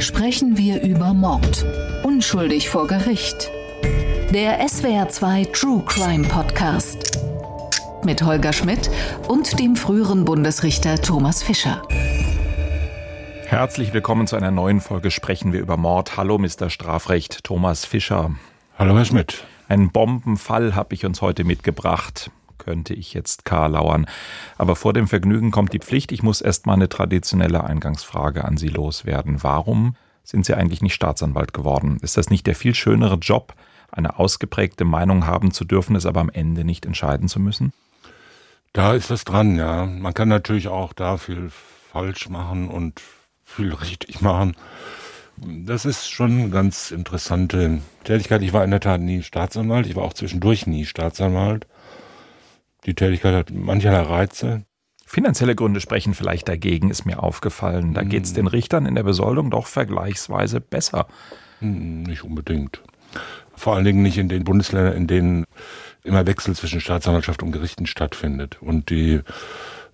sprechen wir über Mord. Unschuldig vor Gericht. Der SWR2 True Crime Podcast. Mit Holger Schmidt und dem früheren Bundesrichter Thomas Fischer. Herzlich willkommen zu einer neuen Folge Sprechen wir über Mord. Hallo, Mr. Strafrecht, Thomas Fischer. Hallo, Herr Schmidt. Einen Bombenfall habe ich uns heute mitgebracht könnte ich jetzt karlauern. Aber vor dem Vergnügen kommt die Pflicht. Ich muss erst mal eine traditionelle Eingangsfrage an Sie loswerden. Warum sind Sie eigentlich nicht Staatsanwalt geworden? Ist das nicht der viel schönere Job, eine ausgeprägte Meinung haben zu dürfen, es aber am Ende nicht entscheiden zu müssen? Da ist was dran, ja. Man kann natürlich auch da viel falsch machen und viel richtig machen. Das ist schon eine ganz interessante Tätigkeit. Ich war in der Tat nie Staatsanwalt. Ich war auch zwischendurch nie Staatsanwalt. Die Tätigkeit hat mancherlei Reize. Finanzielle Gründe sprechen vielleicht dagegen, ist mir aufgefallen. Da geht es den Richtern in der Besoldung doch vergleichsweise besser. Hm, nicht unbedingt. Vor allen Dingen nicht in den Bundesländern, in denen immer Wechsel zwischen Staatsanwaltschaft und Gerichten stattfindet. Und die,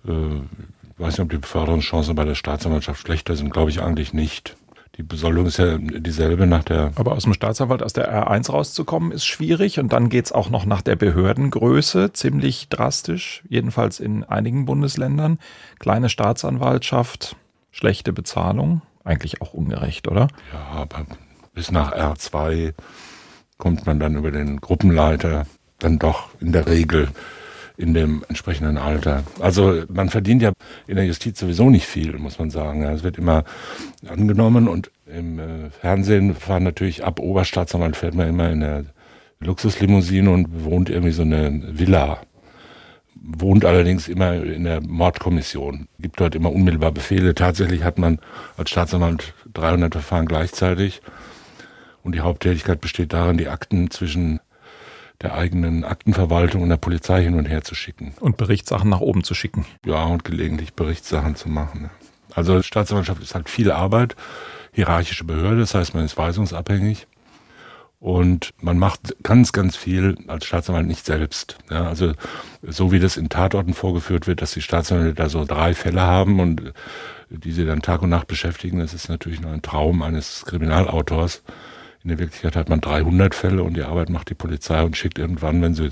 äh, ich weiß nicht, ob die Beförderungschancen bei der Staatsanwaltschaft schlechter sind, glaube ich eigentlich nicht. Die Besoldung ist ja dieselbe nach der. Aber aus dem Staatsanwalt aus der R1 rauszukommen, ist schwierig. Und dann geht es auch noch nach der Behördengröße ziemlich drastisch, jedenfalls in einigen Bundesländern. Kleine Staatsanwaltschaft, schlechte Bezahlung. Eigentlich auch ungerecht, oder? Ja, aber bis nach R2 kommt man dann über den Gruppenleiter dann doch in der Regel in dem entsprechenden Alter. Also man verdient ja in der Justiz sowieso nicht viel, muss man sagen. Es wird immer angenommen und im äh, Fernsehen fahren natürlich ab Oberstaatsanwalt fährt man immer in der Luxuslimousine und bewohnt irgendwie so eine Villa. Wohnt allerdings immer in der Mordkommission, gibt dort immer unmittelbar Befehle. Tatsächlich hat man als Staatsanwalt 300 Verfahren gleichzeitig und die Haupttätigkeit besteht darin, die Akten zwischen der eigenen Aktenverwaltung und der Polizei hin und her zu schicken. Und Berichtssachen nach oben zu schicken. Ja, und gelegentlich Berichtssachen zu machen. Also Staatsanwaltschaft ist halt viel Arbeit, hierarchische Behörde, das heißt, man ist weisungsabhängig. Und man macht ganz, ganz viel als Staatsanwalt nicht selbst. Ja, also so wie das in Tatorten vorgeführt wird, dass die Staatsanwälte da so drei Fälle haben und die sie dann Tag und Nacht beschäftigen, das ist natürlich nur ein Traum eines Kriminalautors. In der Wirklichkeit hat man 300 Fälle und die Arbeit macht die Polizei und schickt irgendwann, wenn sie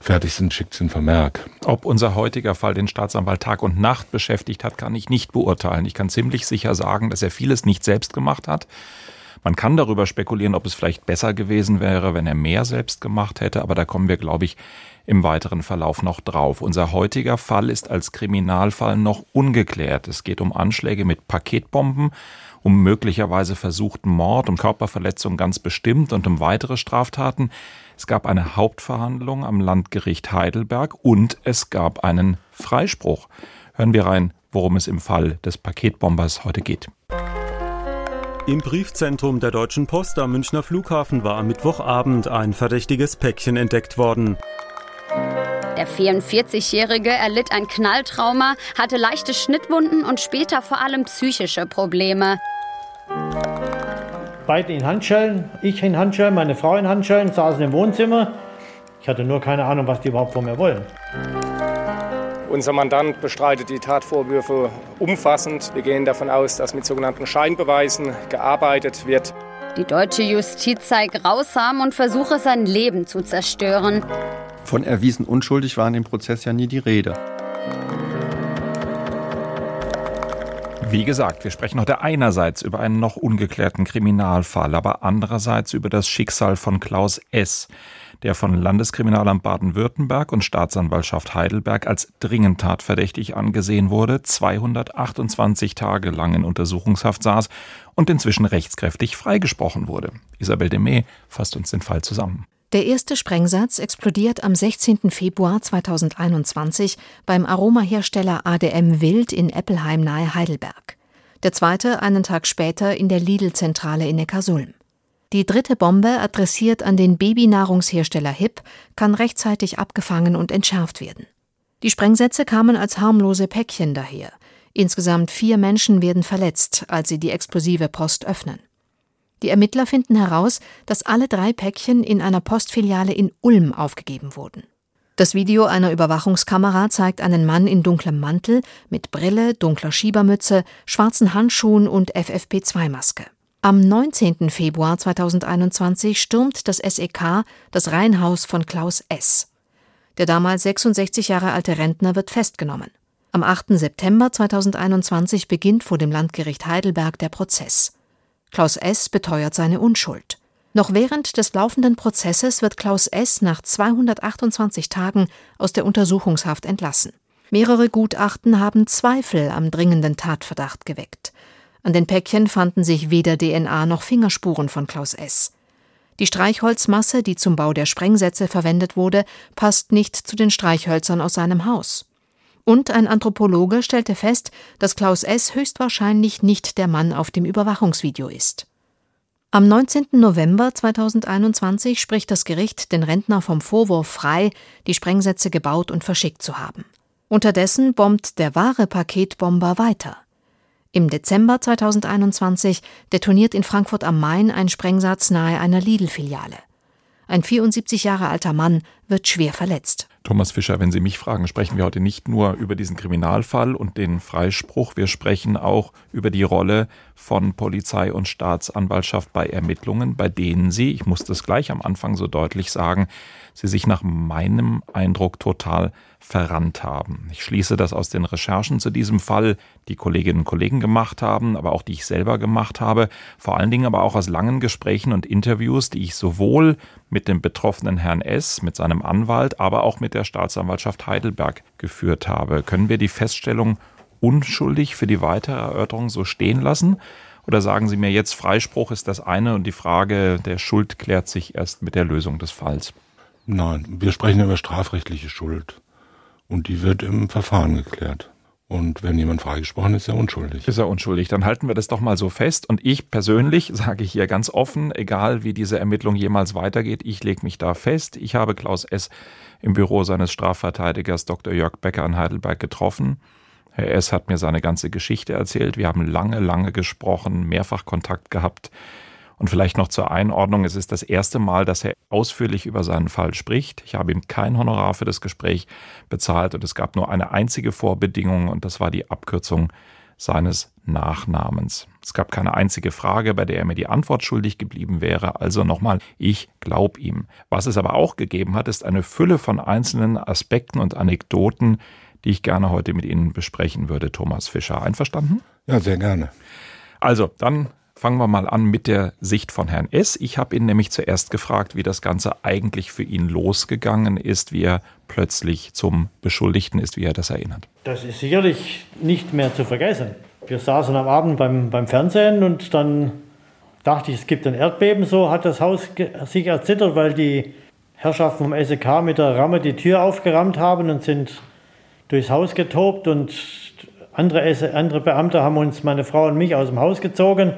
fertig sind, schickt sie einen Vermerk. Ob unser heutiger Fall den Staatsanwalt Tag und Nacht beschäftigt hat, kann ich nicht beurteilen. Ich kann ziemlich sicher sagen, dass er vieles nicht selbst gemacht hat. Man kann darüber spekulieren, ob es vielleicht besser gewesen wäre, wenn er mehr selbst gemacht hätte, aber da kommen wir, glaube ich, im weiteren Verlauf noch drauf. Unser heutiger Fall ist als Kriminalfall noch ungeklärt. Es geht um Anschläge mit Paketbomben um möglicherweise versuchten Mord, um Körperverletzung ganz bestimmt und um weitere Straftaten. Es gab eine Hauptverhandlung am Landgericht Heidelberg und es gab einen Freispruch. Hören wir rein, worum es im Fall des Paketbombers heute geht. Im Briefzentrum der Deutschen Post am Münchner Flughafen war am Mittwochabend ein verdächtiges Päckchen entdeckt worden. Der 44-Jährige erlitt ein Knalltrauma, hatte leichte Schnittwunden und später vor allem psychische Probleme. Beide in Handschellen, ich in Handschellen, meine Frau in Handschellen, saßen im Wohnzimmer. Ich hatte nur keine Ahnung, was die überhaupt von mir wollen. Unser Mandant bestreitet die Tatvorwürfe umfassend. Wir gehen davon aus, dass mit sogenannten Scheinbeweisen gearbeitet wird. Die deutsche Justiz sei grausam und versuche sein Leben zu zerstören. Von erwiesen unschuldig war in dem Prozess ja nie die Rede. Wie gesagt, wir sprechen heute einerseits über einen noch ungeklärten Kriminalfall, aber andererseits über das Schicksal von Klaus S., der von Landeskriminalamt Baden-Württemberg und Staatsanwaltschaft Heidelberg als dringend tatverdächtig angesehen wurde, 228 Tage lang in Untersuchungshaft saß und inzwischen rechtskräftig freigesprochen wurde. Isabel Demey fasst uns den Fall zusammen. Der erste Sprengsatz explodiert am 16. Februar 2021 beim Aromahersteller ADM Wild in Eppelheim nahe Heidelberg. Der zweite einen Tag später in der Lidl-Zentrale in Neckarsulm. Die dritte Bombe, adressiert an den Babynahrungshersteller HIP, kann rechtzeitig abgefangen und entschärft werden. Die Sprengsätze kamen als harmlose Päckchen daher. Insgesamt vier Menschen werden verletzt, als sie die explosive Post öffnen. Die Ermittler finden heraus, dass alle drei Päckchen in einer Postfiliale in Ulm aufgegeben wurden. Das Video einer Überwachungskamera zeigt einen Mann in dunklem Mantel mit Brille, dunkler Schiebermütze, schwarzen Handschuhen und FFP2-Maske. Am 19. Februar 2021 stürmt das SEK das Reihenhaus von Klaus S. Der damals 66 Jahre alte Rentner wird festgenommen. Am 8. September 2021 beginnt vor dem Landgericht Heidelberg der Prozess. Klaus S. beteuert seine Unschuld. Noch während des laufenden Prozesses wird Klaus S. nach 228 Tagen aus der Untersuchungshaft entlassen. Mehrere Gutachten haben Zweifel am dringenden Tatverdacht geweckt. An den Päckchen fanden sich weder DNA noch Fingerspuren von Klaus S. Die Streichholzmasse, die zum Bau der Sprengsätze verwendet wurde, passt nicht zu den Streichhölzern aus seinem Haus. Und ein Anthropologe stellte fest, dass Klaus S. höchstwahrscheinlich nicht der Mann auf dem Überwachungsvideo ist. Am 19. November 2021 spricht das Gericht den Rentner vom Vorwurf frei, die Sprengsätze gebaut und verschickt zu haben. Unterdessen bombt der wahre Paketbomber weiter. Im Dezember 2021 detoniert in Frankfurt am Main ein Sprengsatz nahe einer Lidl-Filiale. Ein 74 Jahre alter Mann wird schwer verletzt. Thomas Fischer, wenn Sie mich fragen, sprechen wir heute nicht nur über diesen Kriminalfall und den Freispruch, wir sprechen auch über die Rolle von Polizei und Staatsanwaltschaft bei Ermittlungen, bei denen Sie, ich muss das gleich am Anfang so deutlich sagen, Sie sich nach meinem Eindruck total verrannt haben. Ich schließe das aus den Recherchen zu diesem Fall, die Kolleginnen und Kollegen gemacht haben, aber auch die ich selber gemacht habe, vor allen Dingen aber auch aus langen Gesprächen und Interviews, die ich sowohl mit dem betroffenen Herrn S., mit seinem Anwalt, aber auch mit der Staatsanwaltschaft Heidelberg geführt habe. Können wir die Feststellung unschuldig für die weitere Erörterung so stehen lassen? Oder sagen Sie mir jetzt, Freispruch ist das eine und die Frage der Schuld klärt sich erst mit der Lösung des Falls? Nein, wir sprechen über strafrechtliche Schuld. Und die wird im Verfahren geklärt. Und wenn jemand freigesprochen ist, ist er unschuldig. Ist er unschuldig. Dann halten wir das doch mal so fest. Und ich persönlich sage hier ganz offen, egal wie diese Ermittlung jemals weitergeht, ich lege mich da fest. Ich habe Klaus S. im Büro seines Strafverteidigers Dr. Jörg Becker in Heidelberg getroffen. Herr S. hat mir seine ganze Geschichte erzählt. Wir haben lange, lange gesprochen, mehrfach Kontakt gehabt. Und vielleicht noch zur Einordnung, es ist das erste Mal, dass er ausführlich über seinen Fall spricht. Ich habe ihm kein Honorar für das Gespräch bezahlt und es gab nur eine einzige Vorbedingung und das war die Abkürzung seines Nachnamens. Es gab keine einzige Frage, bei der er mir die Antwort schuldig geblieben wäre. Also nochmal, ich glaube ihm. Was es aber auch gegeben hat, ist eine Fülle von einzelnen Aspekten und Anekdoten, die ich gerne heute mit Ihnen besprechen würde, Thomas Fischer. Einverstanden? Ja, sehr gerne. Also, dann Fangen wir mal an mit der Sicht von Herrn S. Ich habe ihn nämlich zuerst gefragt, wie das Ganze eigentlich für ihn losgegangen ist, wie er plötzlich zum Beschuldigten ist, wie er das erinnert. Das ist sicherlich nicht mehr zu vergessen. Wir saßen am Abend beim, beim Fernsehen und dann dachte ich, es gibt ein Erdbeben. So hat das Haus sich erzittert, weil die Herrschaften vom SEK mit der Ramme die Tür aufgerammt haben und sind durchs Haus getobt und andere, andere Beamte haben uns, meine Frau und mich, aus dem Haus gezogen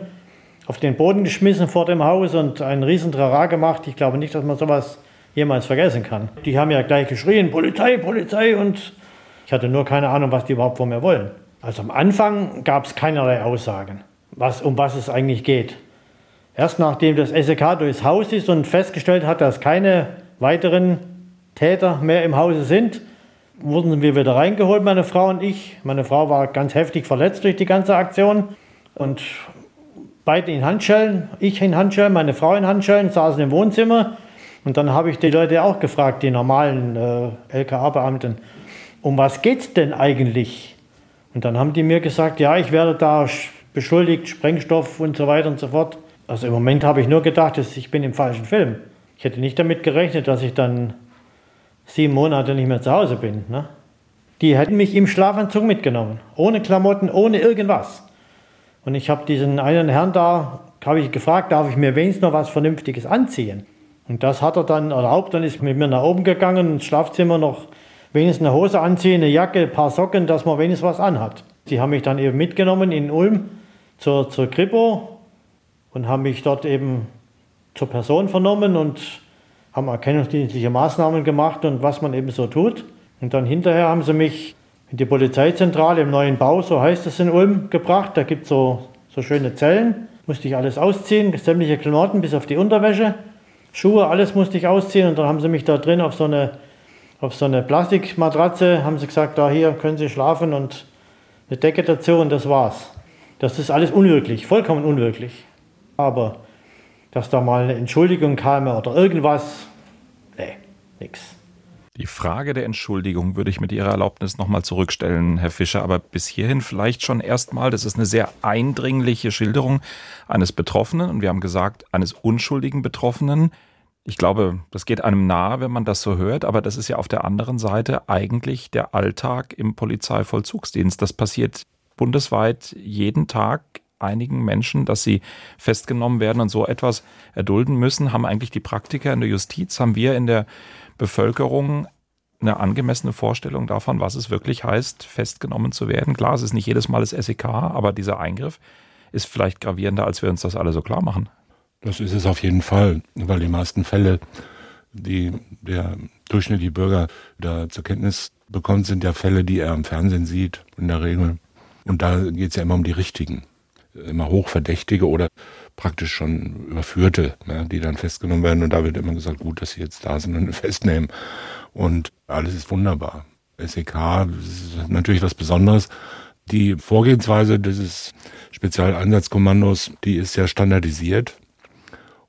auf den Boden geschmissen vor dem Haus und einen riesen Trara gemacht. Ich glaube nicht, dass man sowas jemals vergessen kann. Die haben ja gleich geschrien, Polizei, Polizei und ich hatte nur keine Ahnung, was die überhaupt von mir wollen. Also am Anfang gab es keinerlei Aussagen, was, um was es eigentlich geht. Erst nachdem das SEK durchs Haus ist und festgestellt hat, dass keine weiteren Täter mehr im Hause sind, wurden wir wieder reingeholt, meine Frau und ich. Meine Frau war ganz heftig verletzt durch die ganze Aktion und beide in Handschellen, ich in Handschellen, meine Frau in Handschellen, saßen im Wohnzimmer. Und dann habe ich die Leute auch gefragt, die normalen äh, LKA-Beamten, um was geht es denn eigentlich? Und dann haben die mir gesagt, ja, ich werde da beschuldigt, Sprengstoff und so weiter und so fort. Also im Moment habe ich nur gedacht, ich bin im falschen Film. Ich hätte nicht damit gerechnet, dass ich dann sieben Monate nicht mehr zu Hause bin. Ne? Die hätten mich im Schlafanzug mitgenommen, ohne Klamotten, ohne irgendwas. Und ich habe diesen einen Herrn da, habe ich gefragt, darf ich mir wenigstens noch was Vernünftiges anziehen? Und das hat er dann erlaubt, dann ist mit mir nach oben gegangen, ins Schlafzimmer noch wenigstens eine Hose anziehen, eine Jacke, ein paar Socken, dass man wenigstens was anhat. Sie haben mich dann eben mitgenommen in Ulm zur, zur Kripo und haben mich dort eben zur Person vernommen und haben erkennungsdienstliche Maßnahmen gemacht und was man eben so tut. Und dann hinterher haben sie mich in die Polizeizentrale im neuen Bau, so heißt es in Ulm, gebracht. Da gibt es so, so schöne Zellen. Musste ich alles ausziehen, sämtliche Klamotten bis auf die Unterwäsche. Schuhe, alles musste ich ausziehen und dann haben sie mich da drin auf so eine auf so eine Plastikmatratze, haben sie gesagt, da hier können Sie schlafen und eine Decke dazu und das war's. Das ist alles unwirklich, vollkommen unwirklich. Aber dass da mal eine Entschuldigung kam oder irgendwas, nee, nix. Die Frage der Entschuldigung würde ich mit Ihrer Erlaubnis nochmal zurückstellen, Herr Fischer, aber bis hierhin vielleicht schon erstmal, das ist eine sehr eindringliche Schilderung eines Betroffenen und wir haben gesagt, eines unschuldigen Betroffenen. Ich glaube, das geht einem nahe, wenn man das so hört, aber das ist ja auf der anderen Seite eigentlich der Alltag im Polizeivollzugsdienst. Das passiert bundesweit jeden Tag einigen Menschen, dass sie festgenommen werden und so etwas erdulden müssen, haben eigentlich die Praktiker in der Justiz, haben wir in der Bevölkerung eine angemessene Vorstellung davon, was es wirklich heißt, festgenommen zu werden. Klar, es ist nicht jedes Mal das SEK, aber dieser Eingriff ist vielleicht gravierender, als wir uns das alle so klar machen. Das ist es auf jeden Fall, weil die meisten Fälle, die der durchschnittliche Bürger da zur Kenntnis bekommt, sind ja Fälle, die er im Fernsehen sieht, in der Regel. Und da geht es ja immer um die richtigen, immer Hochverdächtige oder praktisch schon Überführte, ja, die dann festgenommen werden. Und da wird immer gesagt, gut, dass sie jetzt da sind und festnehmen. Und alles ist wunderbar. SEK ist natürlich was Besonderes. Die Vorgehensweise dieses Spezialeinsatzkommandos, die ist sehr standardisiert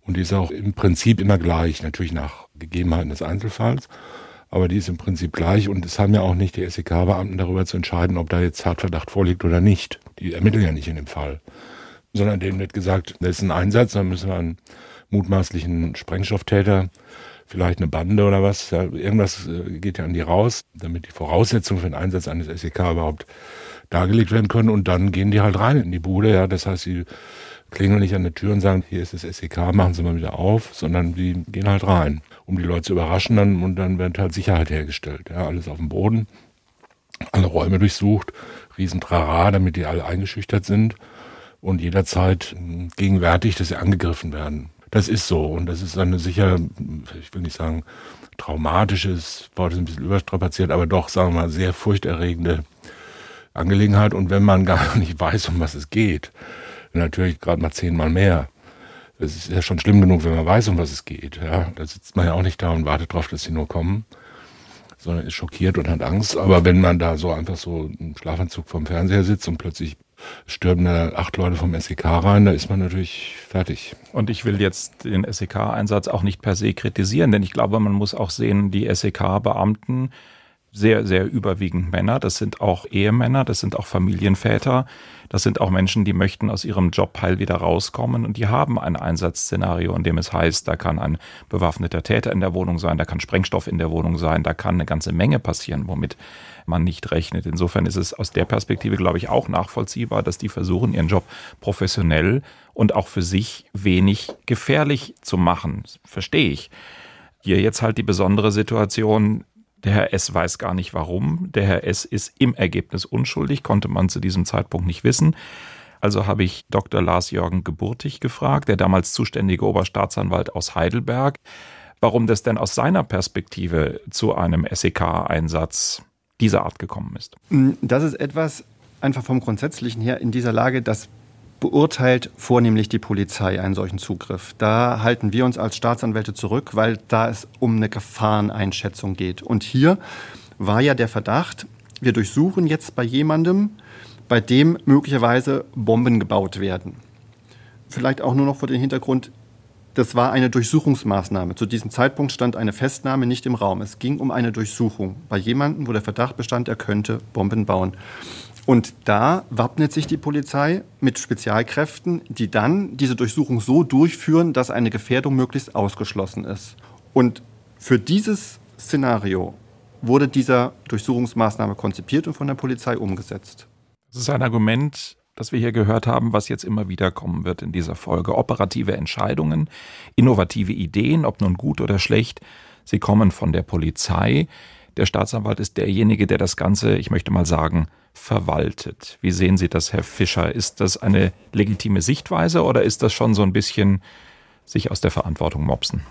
und die ist auch im Prinzip immer gleich, natürlich nach Gegebenheiten des Einzelfalls, aber die ist im Prinzip gleich und es haben ja auch nicht die SEK-Beamten darüber zu entscheiden, ob da jetzt Tatverdacht vorliegt oder nicht. Die ermitteln ja nicht in dem Fall. Sondern denen wird gesagt, das ist ein Einsatz, dann müssen wir einen mutmaßlichen Sprengstofftäter, vielleicht eine Bande oder was, ja, irgendwas äh, geht ja an die raus, damit die Voraussetzungen für den Einsatz eines SEK überhaupt dargelegt werden können. Und dann gehen die halt rein in die Bude, ja, das heißt, sie klingeln nicht an der Tür und sagen, hier ist das SEK, machen Sie mal wieder auf, sondern die gehen halt rein, um die Leute zu überraschen dann, und dann wird halt Sicherheit hergestellt, ja, alles auf dem Boden, alle Räume durchsucht, riesen Trara, damit die alle eingeschüchtert sind und jederzeit gegenwärtig, dass sie angegriffen werden. Das ist so und das ist eine sicher, ich will nicht sagen traumatisches, Wort ist ein bisschen überstrapaziert, aber doch, sagen wir mal, sehr furchterregende Angelegenheit. Und wenn man gar nicht weiß, um was es geht, natürlich gerade mal zehnmal mehr. Es ist ja schon schlimm genug, wenn man weiß, um was es geht. Ja, da sitzt man ja auch nicht da und wartet drauf, dass sie nur kommen, sondern ist schockiert und hat Angst. Aber wenn man da so einfach so im Schlafanzug vom Fernseher sitzt und plötzlich stürmen da acht Leute vom SEK rein, da ist man natürlich fertig. Und ich will jetzt den SEK-Einsatz auch nicht per se kritisieren, denn ich glaube, man muss auch sehen, die SEK-Beamten, sehr, sehr überwiegend Männer, das sind auch Ehemänner, das sind auch Familienväter, das sind auch Menschen, die möchten aus ihrem Job heil wieder rauskommen und die haben ein Einsatzszenario, in dem es heißt, da kann ein bewaffneter Täter in der Wohnung sein, da kann Sprengstoff in der Wohnung sein, da kann eine ganze Menge passieren, womit man nicht rechnet. Insofern ist es aus der Perspektive, glaube ich, auch nachvollziehbar, dass die versuchen, ihren Job professionell und auch für sich wenig gefährlich zu machen. Verstehe ich. Hier jetzt halt die besondere Situation, der Herr S. weiß gar nicht warum. Der Herr S. ist im Ergebnis unschuldig, konnte man zu diesem Zeitpunkt nicht wissen. Also habe ich Dr. Lars-Jürgen Geburtig gefragt, der damals zuständige Oberstaatsanwalt aus Heidelberg, warum das denn aus seiner Perspektive zu einem SEK-Einsatz dieser Art gekommen ist. Das ist etwas einfach vom Grundsätzlichen her in dieser Lage, das beurteilt vornehmlich die Polizei einen solchen Zugriff. Da halten wir uns als Staatsanwälte zurück, weil da es um eine Gefahreneinschätzung geht. Und hier war ja der Verdacht, wir durchsuchen jetzt bei jemandem, bei dem möglicherweise Bomben gebaut werden. Vielleicht auch nur noch vor dem Hintergrund, das war eine Durchsuchungsmaßnahme. Zu diesem Zeitpunkt stand eine Festnahme nicht im Raum. Es ging um eine Durchsuchung bei jemandem, wo der Verdacht bestand, er könnte Bomben bauen. Und da wappnet sich die Polizei mit Spezialkräften, die dann diese Durchsuchung so durchführen, dass eine Gefährdung möglichst ausgeschlossen ist. Und für dieses Szenario wurde dieser Durchsuchungsmaßnahme konzipiert und von der Polizei umgesetzt. Das ist ein Argument, das wir hier gehört haben, was jetzt immer wieder kommen wird in dieser Folge. Operative Entscheidungen, innovative Ideen, ob nun gut oder schlecht, sie kommen von der Polizei. Der Staatsanwalt ist derjenige, der das Ganze, ich möchte mal sagen, verwaltet. Wie sehen Sie das, Herr Fischer? Ist das eine legitime Sichtweise oder ist das schon so ein bisschen sich aus der Verantwortung mopsen?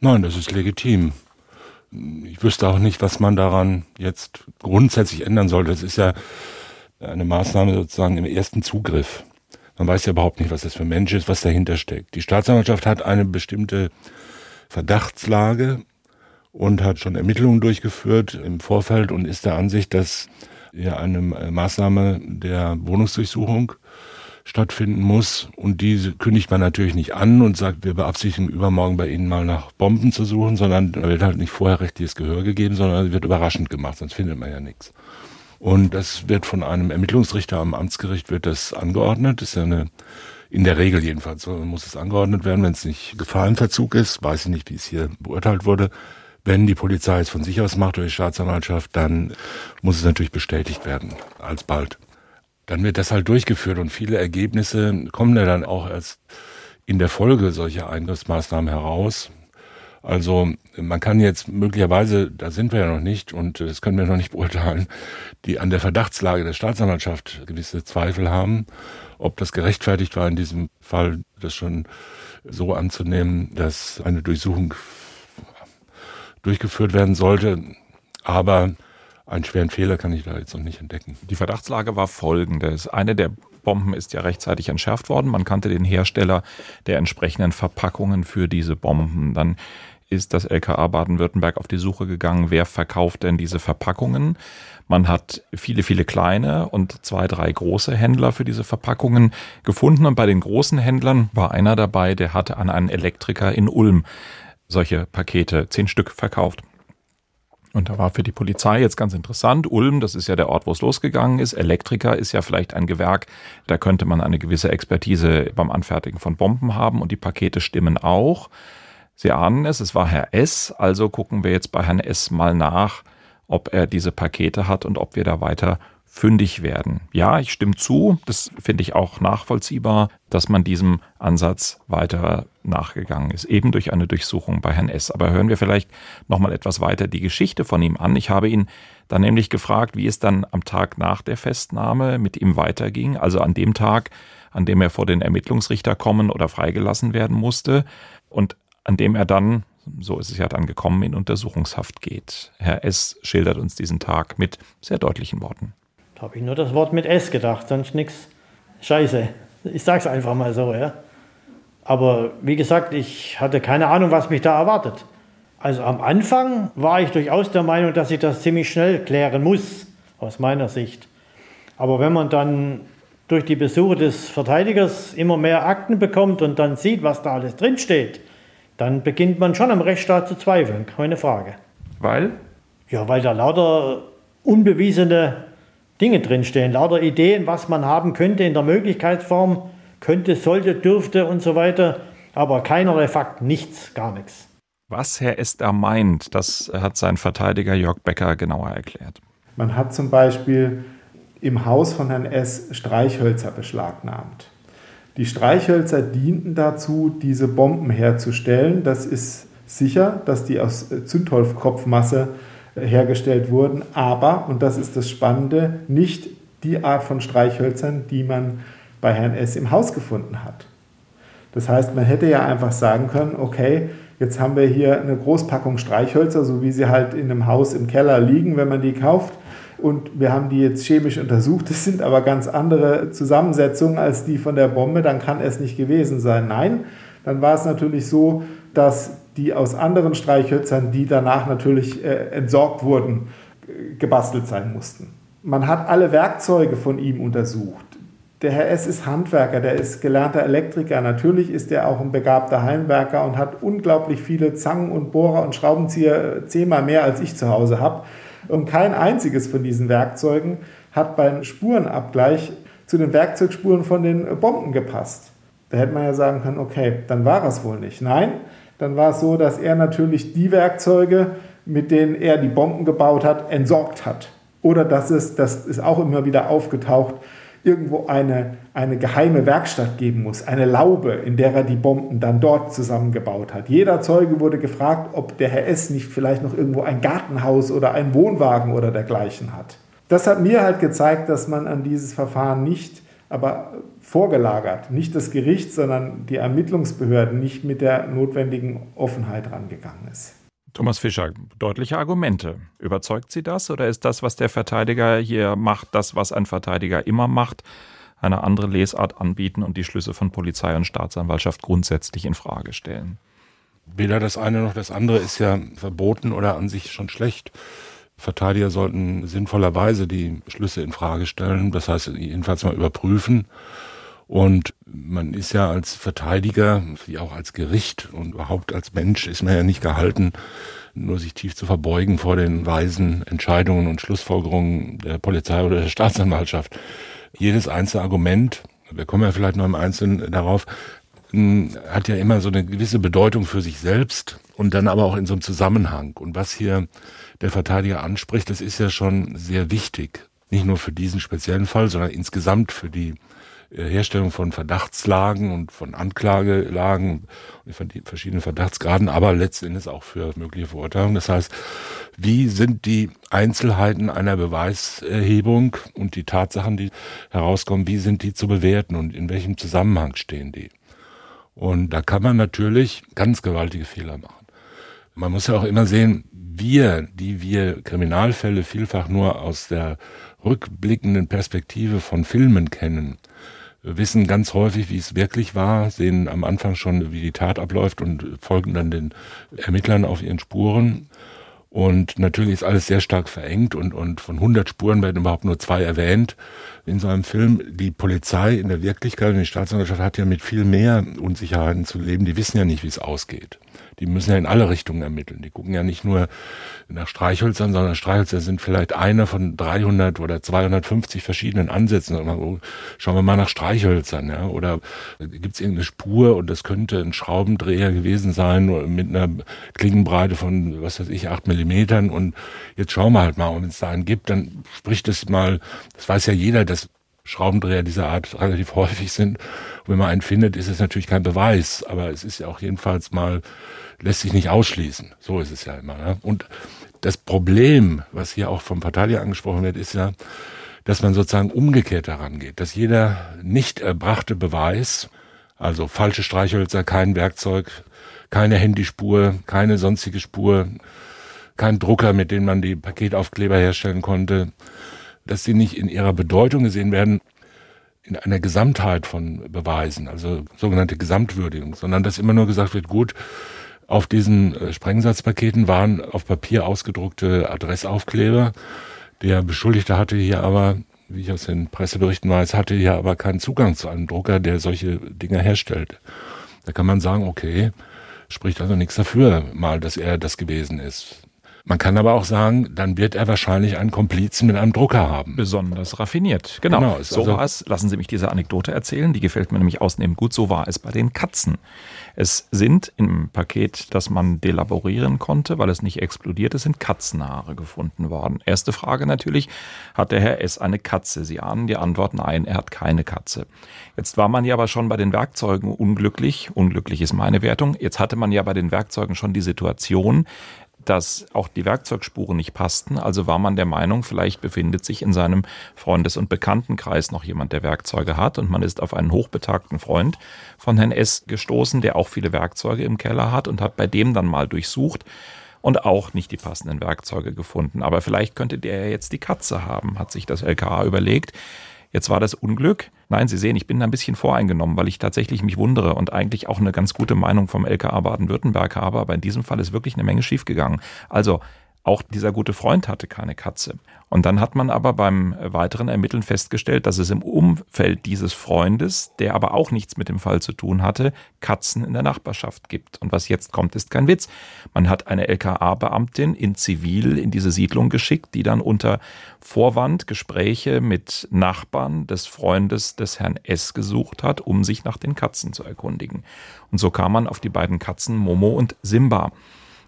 Nein, das ist legitim. Ich wüsste auch nicht, was man daran jetzt grundsätzlich ändern soll. Das ist ja eine Maßnahme sozusagen im ersten Zugriff. Man weiß ja überhaupt nicht, was das für ein Mensch ist, was dahinter steckt. Die Staatsanwaltschaft hat eine bestimmte Verdachtslage und hat schon Ermittlungen durchgeführt im Vorfeld und ist der Ansicht, dass hier eine Maßnahme der Wohnungsdurchsuchung stattfinden muss. Und diese kündigt man natürlich nicht an und sagt, wir beabsichtigen übermorgen bei Ihnen mal nach Bomben zu suchen, sondern da wird halt nicht vorher rechtliches Gehör gegeben, sondern wird überraschend gemacht, sonst findet man ja nichts. Und das wird von einem Ermittlungsrichter am Amtsgericht wird das angeordnet. Das ist ja eine, in der Regel jedenfalls muss es angeordnet werden, wenn es nicht Gefahrenverzug ist. Weiß ich nicht, wie es hier beurteilt wurde. Wenn die Polizei es von sich aus macht oder die Staatsanwaltschaft, dann muss es natürlich bestätigt werden, alsbald. Dann wird das halt durchgeführt und viele Ergebnisse kommen ja dann auch erst in der Folge solcher Eingriffsmaßnahmen heraus. Also man kann jetzt möglicherweise, da sind wir ja noch nicht und das können wir noch nicht beurteilen, die an der Verdachtslage der Staatsanwaltschaft gewisse Zweifel haben, ob das gerechtfertigt war in diesem Fall, das schon so anzunehmen, dass eine Durchsuchung durchgeführt werden sollte. Aber einen schweren Fehler kann ich da jetzt noch nicht entdecken. Die Verdachtslage war folgendes. Eine der Bomben ist ja rechtzeitig entschärft worden. Man kannte den Hersteller der entsprechenden Verpackungen für diese Bomben. Dann ist das LKA Baden-Württemberg auf die Suche gegangen, wer verkauft denn diese Verpackungen. Man hat viele, viele kleine und zwei, drei große Händler für diese Verpackungen gefunden. Und bei den großen Händlern war einer dabei, der hatte an einen Elektriker in Ulm solche Pakete, zehn Stück verkauft. Und da war für die Polizei jetzt ganz interessant, Ulm, das ist ja der Ort, wo es losgegangen ist. Elektriker ist ja vielleicht ein Gewerk, da könnte man eine gewisse Expertise beim Anfertigen von Bomben haben und die Pakete stimmen auch. Sie ahnen es, es war Herr S, also gucken wir jetzt bei Herrn S mal nach, ob er diese Pakete hat und ob wir da weiter fündig werden. Ja, ich stimme zu, das finde ich auch nachvollziehbar, dass man diesem Ansatz weiter nachgegangen ist, eben durch eine Durchsuchung bei Herrn S. Aber hören wir vielleicht nochmal etwas weiter die Geschichte von ihm an. Ich habe ihn dann nämlich gefragt, wie es dann am Tag nach der Festnahme mit ihm weiterging, also an dem Tag, an dem er vor den Ermittlungsrichter kommen oder freigelassen werden musste und an dem er dann, so ist es ja dann gekommen, in Untersuchungshaft geht. Herr S. schildert uns diesen Tag mit sehr deutlichen Worten. Da habe ich nur das Wort mit S gedacht, sonst nichts. Scheiße. Ich sage es einfach mal so, ja. Aber wie gesagt, ich hatte keine Ahnung, was mich da erwartet. Also am Anfang war ich durchaus der Meinung, dass ich das ziemlich schnell klären muss, aus meiner Sicht. Aber wenn man dann durch die Besuche des Verteidigers immer mehr Akten bekommt und dann sieht, was da alles drinsteht, dann beginnt man schon am Rechtsstaat zu zweifeln, keine Frage. Weil? Ja, weil da lauter unbewiesene Dinge drinstehen, lauter Ideen, was man haben könnte in der Möglichkeitsform, könnte, sollte, dürfte und so weiter, aber keinerlei Fakten, nichts, gar nichts. Was Herr Esther meint, das hat sein Verteidiger Jörg Becker genauer erklärt. Man hat zum Beispiel im Haus von Herrn S. Streichhölzer beschlagnahmt. Die Streichhölzer dienten dazu, diese Bomben herzustellen. Das ist sicher, dass die aus Zündholzkopfmasse hergestellt wurden, aber, und das ist das Spannende, nicht die Art von Streichhölzern, die man bei Herrn S. im Haus gefunden hat. Das heißt, man hätte ja einfach sagen können, okay, jetzt haben wir hier eine Großpackung Streichhölzer, so wie sie halt in einem Haus im Keller liegen, wenn man die kauft. Und wir haben die jetzt chemisch untersucht. Das sind aber ganz andere Zusammensetzungen als die von der Bombe. Dann kann es nicht gewesen sein. Nein, dann war es natürlich so, dass die aus anderen Streichhölzern, die danach natürlich äh, entsorgt wurden, gebastelt sein mussten. Man hat alle Werkzeuge von ihm untersucht. Der Herr S. ist Handwerker, der ist gelernter Elektriker. Natürlich ist er auch ein begabter Heimwerker und hat unglaublich viele Zangen und Bohrer und Schraubenzieher, äh, zehnmal mehr als ich zu Hause habe. Und kein einziges von diesen Werkzeugen hat beim Spurenabgleich zu den Werkzeugspuren von den Bomben gepasst. Da hätte man ja sagen können, okay, dann war es wohl nicht. Nein, dann war es so, dass er natürlich die Werkzeuge, mit denen er die Bomben gebaut hat, entsorgt hat. Oder dass es, das ist auch immer wieder aufgetaucht, irgendwo eine, eine geheime Werkstatt geben muss, eine Laube, in der er die Bomben dann dort zusammengebaut hat. Jeder Zeuge wurde gefragt, ob der Herr S. nicht vielleicht noch irgendwo ein Gartenhaus oder einen Wohnwagen oder dergleichen hat. Das hat mir halt gezeigt, dass man an dieses Verfahren nicht aber vorgelagert, nicht das Gericht, sondern die Ermittlungsbehörden nicht mit der notwendigen Offenheit rangegangen ist. Thomas Fischer, deutliche Argumente. Überzeugt Sie das oder ist das, was der Verteidiger hier macht, das, was ein Verteidiger immer macht, eine andere Lesart anbieten und die Schlüsse von Polizei und Staatsanwaltschaft grundsätzlich in Frage stellen? weder das eine noch das andere ist ja verboten oder an sich schon schlecht. Verteidiger sollten sinnvollerweise die Schlüsse in Frage stellen, das heißt jedenfalls mal überprüfen. Und man ist ja als Verteidiger, wie auch als Gericht und überhaupt als Mensch ist man ja nicht gehalten, nur sich tief zu verbeugen vor den weisen Entscheidungen und Schlussfolgerungen der Polizei oder der Staatsanwaltschaft. Jedes einzelne Argument, wir kommen ja vielleicht noch im Einzelnen darauf, hat ja immer so eine gewisse Bedeutung für sich selbst und dann aber auch in so einem Zusammenhang. Und was hier der Verteidiger anspricht, das ist ja schon sehr wichtig. Nicht nur für diesen speziellen Fall, sondern insgesamt für die Herstellung von Verdachtslagen und von Anklagelagen, verschiedenen Verdachtsgraden, aber letztendlich auch für mögliche Verurteilungen. Das heißt, wie sind die Einzelheiten einer Beweiserhebung und die Tatsachen, die herauskommen, wie sind die zu bewerten und in welchem Zusammenhang stehen die? Und da kann man natürlich ganz gewaltige Fehler machen. Man muss ja auch immer sehen, wir, die wir Kriminalfälle vielfach nur aus der rückblickenden Perspektive von Filmen kennen, wissen ganz häufig, wie es wirklich war, sehen am Anfang schon, wie die Tat abläuft und folgen dann den Ermittlern auf ihren Spuren. Und natürlich ist alles sehr stark verengt und, und von 100 Spuren werden überhaupt nur zwei erwähnt in so einem Film. Die Polizei in der Wirklichkeit und die Staatsanwaltschaft hat ja mit viel mehr Unsicherheiten zu leben. Die wissen ja nicht, wie es ausgeht die müssen ja in alle Richtungen ermitteln. Die gucken ja nicht nur nach Streichhölzern, sondern Streichhölzer sind vielleicht einer von 300 oder 250 verschiedenen Ansätzen. Schauen wir mal nach Streichhölzern, ja. Oder gibt es irgendeine Spur und das könnte ein Schraubendreher gewesen sein mit einer Klingenbreite von, was weiß ich, acht Millimetern und jetzt schauen wir halt mal, und wenn es da einen gibt, dann spricht es mal, das weiß ja jeder, dass Schraubendreher dieser Art relativ häufig sind. Und wenn man einen findet, ist es natürlich kein Beweis, aber es ist ja auch jedenfalls mal lässt sich nicht ausschließen. So ist es ja immer. Ne? Und das Problem, was hier auch vom Verteidiger angesprochen wird, ist ja, dass man sozusagen umgekehrt daran geht, dass jeder nicht erbrachte Beweis, also falsche Streichhölzer, kein Werkzeug, keine Handyspur, keine sonstige Spur, kein Drucker, mit dem man die Paketaufkleber herstellen konnte, dass sie nicht in ihrer Bedeutung gesehen werden, in einer Gesamtheit von Beweisen, also sogenannte Gesamtwürdigung, sondern dass immer nur gesagt wird, gut, auf diesen äh, Sprengsatzpaketen waren auf Papier ausgedruckte Adressaufkleber. Der Beschuldigte hatte hier aber, wie ich aus den Presseberichten weiß, hatte hier aber keinen Zugang zu einem Drucker, der solche Dinge herstellt. Da kann man sagen, okay, spricht also nichts dafür, mal, dass er das gewesen ist. Man kann aber auch sagen, dann wird er wahrscheinlich einen Komplizen mit einem Drucker haben. Besonders raffiniert. Genau. genau so also war es. Lassen Sie mich diese Anekdote erzählen. Die gefällt mir nämlich ausnehmend gut. So war es bei den Katzen. Es sind im Paket, das man delaborieren konnte, weil es nicht explodiert ist, sind Katzenhaare gefunden worden. Erste Frage natürlich, hat der Herr S. eine Katze? Sie ahnen die Antwort, nein, er hat keine Katze. Jetzt war man ja aber schon bei den Werkzeugen unglücklich. Unglücklich ist meine Wertung. Jetzt hatte man ja bei den Werkzeugen schon die Situation, dass auch die Werkzeugspuren nicht passten. Also war man der Meinung, vielleicht befindet sich in seinem Freundes- und Bekanntenkreis noch jemand, der Werkzeuge hat. Und man ist auf einen hochbetagten Freund von Herrn S. gestoßen, der auch viele Werkzeuge im Keller hat und hat bei dem dann mal durchsucht und auch nicht die passenden Werkzeuge gefunden. Aber vielleicht könnte der jetzt die Katze haben, hat sich das LKA überlegt. Jetzt war das Unglück. Nein, Sie sehen, ich bin da ein bisschen voreingenommen, weil ich tatsächlich mich wundere und eigentlich auch eine ganz gute Meinung vom LKA Baden-Württemberg habe. Aber in diesem Fall ist wirklich eine Menge schiefgegangen. Also auch dieser gute Freund hatte keine Katze. Und dann hat man aber beim weiteren Ermitteln festgestellt, dass es im Umfeld dieses Freundes, der aber auch nichts mit dem Fall zu tun hatte, Katzen in der Nachbarschaft gibt. Und was jetzt kommt, ist kein Witz. Man hat eine LKA-Beamtin in Zivil in diese Siedlung geschickt, die dann unter Vorwand Gespräche mit Nachbarn des Freundes des Herrn S gesucht hat, um sich nach den Katzen zu erkundigen. Und so kam man auf die beiden Katzen Momo und Simba.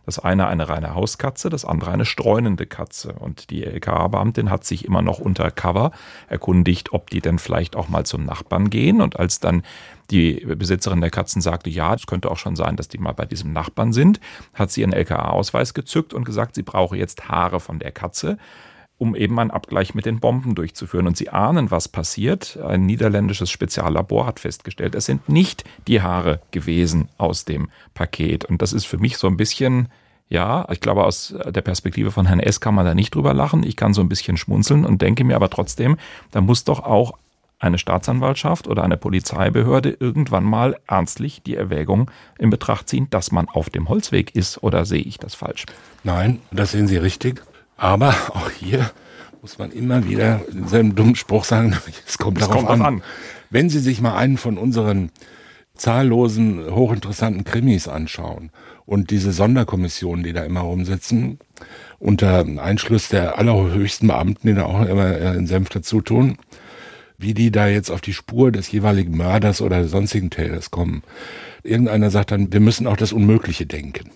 Das eine eine reine Hauskatze, das andere eine streunende Katze. Und die LKA-Beamtin hat sich immer noch unter Cover erkundigt, ob die denn vielleicht auch mal zum Nachbarn gehen. Und als dann die Besitzerin der Katzen sagte, ja, es könnte auch schon sein, dass die mal bei diesem Nachbarn sind, hat sie ihren LKA-Ausweis gezückt und gesagt, sie brauche jetzt Haare von der Katze um eben einen Abgleich mit den Bomben durchzuführen. Und Sie ahnen, was passiert. Ein niederländisches Speziallabor hat festgestellt, es sind nicht die Haare gewesen aus dem Paket. Und das ist für mich so ein bisschen, ja, ich glaube, aus der Perspektive von Herrn S. kann man da nicht drüber lachen. Ich kann so ein bisschen schmunzeln und denke mir aber trotzdem, da muss doch auch eine Staatsanwaltschaft oder eine Polizeibehörde irgendwann mal ernstlich die Erwägung in Betracht ziehen, dass man auf dem Holzweg ist oder sehe ich das falsch? Nein, das sehen Sie richtig. Aber auch hier muss man immer wieder denselben dummen Spruch sagen, es kommt, es darauf kommt an. an. Wenn Sie sich mal einen von unseren zahllosen, hochinteressanten Krimis anschauen und diese Sonderkommissionen, die da immer rumsitzen, unter Einschluss der allerhöchsten Beamten, die da auch immer in Senf dazu tun, wie die da jetzt auf die Spur des jeweiligen Mörders oder sonstigen Täters kommen. Irgendeiner sagt dann, wir müssen auch das Unmögliche denken.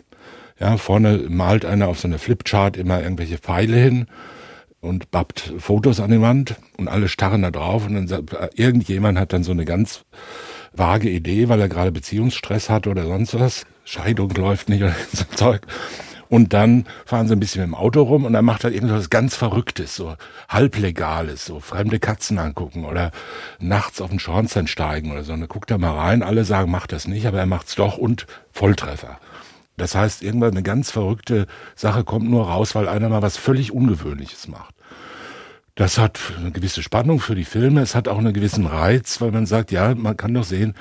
Ja, vorne malt einer auf so einer Flipchart immer irgendwelche Pfeile hin und bappt Fotos an die Wand und alle starren da drauf und dann irgendjemand hat dann so eine ganz vage Idee, weil er gerade Beziehungsstress hat oder sonst was. Scheidung läuft nicht oder so Zeug. Und dann fahren sie ein bisschen mit dem Auto rum und dann macht er irgendwas ganz Verrücktes, so halblegales, so fremde Katzen angucken oder nachts auf den Schornstein steigen oder so. Und dann guckt er mal rein, alle sagen, macht das nicht, aber er macht's doch und Volltreffer. Das heißt, irgendwann eine ganz verrückte Sache kommt nur raus, weil einer mal was völlig Ungewöhnliches macht. Das hat eine gewisse Spannung für die Filme. Es hat auch einen gewissen Reiz, weil man sagt, ja, man kann doch sehen,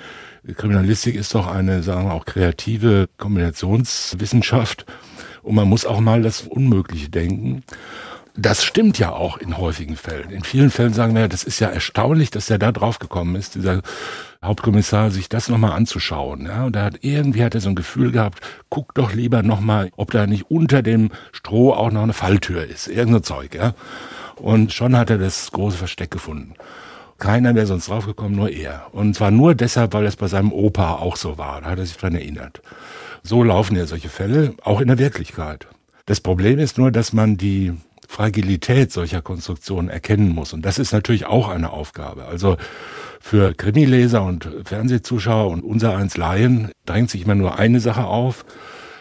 Kriminalistik ist doch eine, sagen wir auch kreative Kombinationswissenschaft. Und man muss auch mal das Unmögliche denken. Das stimmt ja auch in häufigen Fällen. In vielen Fällen sagen wir, das ist ja erstaunlich, dass er da drauf gekommen ist, dieser Hauptkommissar, sich das nochmal anzuschauen. Ja, und da hat irgendwie hat er so ein Gefühl gehabt, guck doch lieber nochmal, ob da nicht unter dem Stroh auch noch eine Falltür ist. Irgend so Zeug, ja. Und schon hat er das große Versteck gefunden. Keiner wäre sonst draufgekommen, nur er. Und zwar nur deshalb, weil es bei seinem Opa auch so war. Da hat er sich dran erinnert. So laufen ja solche Fälle, auch in der Wirklichkeit. Das Problem ist nur, dass man die Fragilität solcher Konstruktionen erkennen muss. Und das ist natürlich auch eine Aufgabe. Also für Krimileser und Fernsehzuschauer und unser eins Laien drängt sich immer nur eine Sache auf.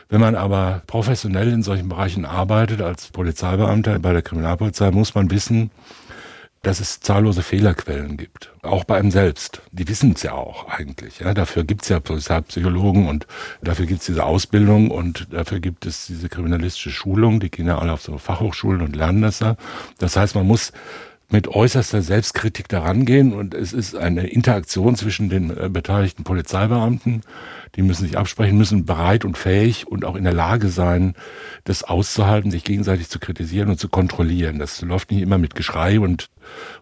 Wenn man aber professionell in solchen Bereichen arbeitet, als Polizeibeamter bei der Kriminalpolizei, muss man wissen, dass es zahllose Fehlerquellen gibt. Auch bei einem selbst. Die wissen es ja auch eigentlich. Ja, dafür gibt es ja Polizeipsychologen und dafür gibt es diese Ausbildung und dafür gibt es diese kriminalistische Schulung. Die gehen ja alle auf so Fachhochschulen und lernen das ja. Das heißt, man muss mit äußerster Selbstkritik daran gehen und es ist eine Interaktion zwischen den äh, beteiligten Polizeibeamten. Die müssen sich absprechen, müssen bereit und fähig und auch in der Lage sein, das auszuhalten, sich gegenseitig zu kritisieren und zu kontrollieren. Das läuft nicht immer mit Geschrei und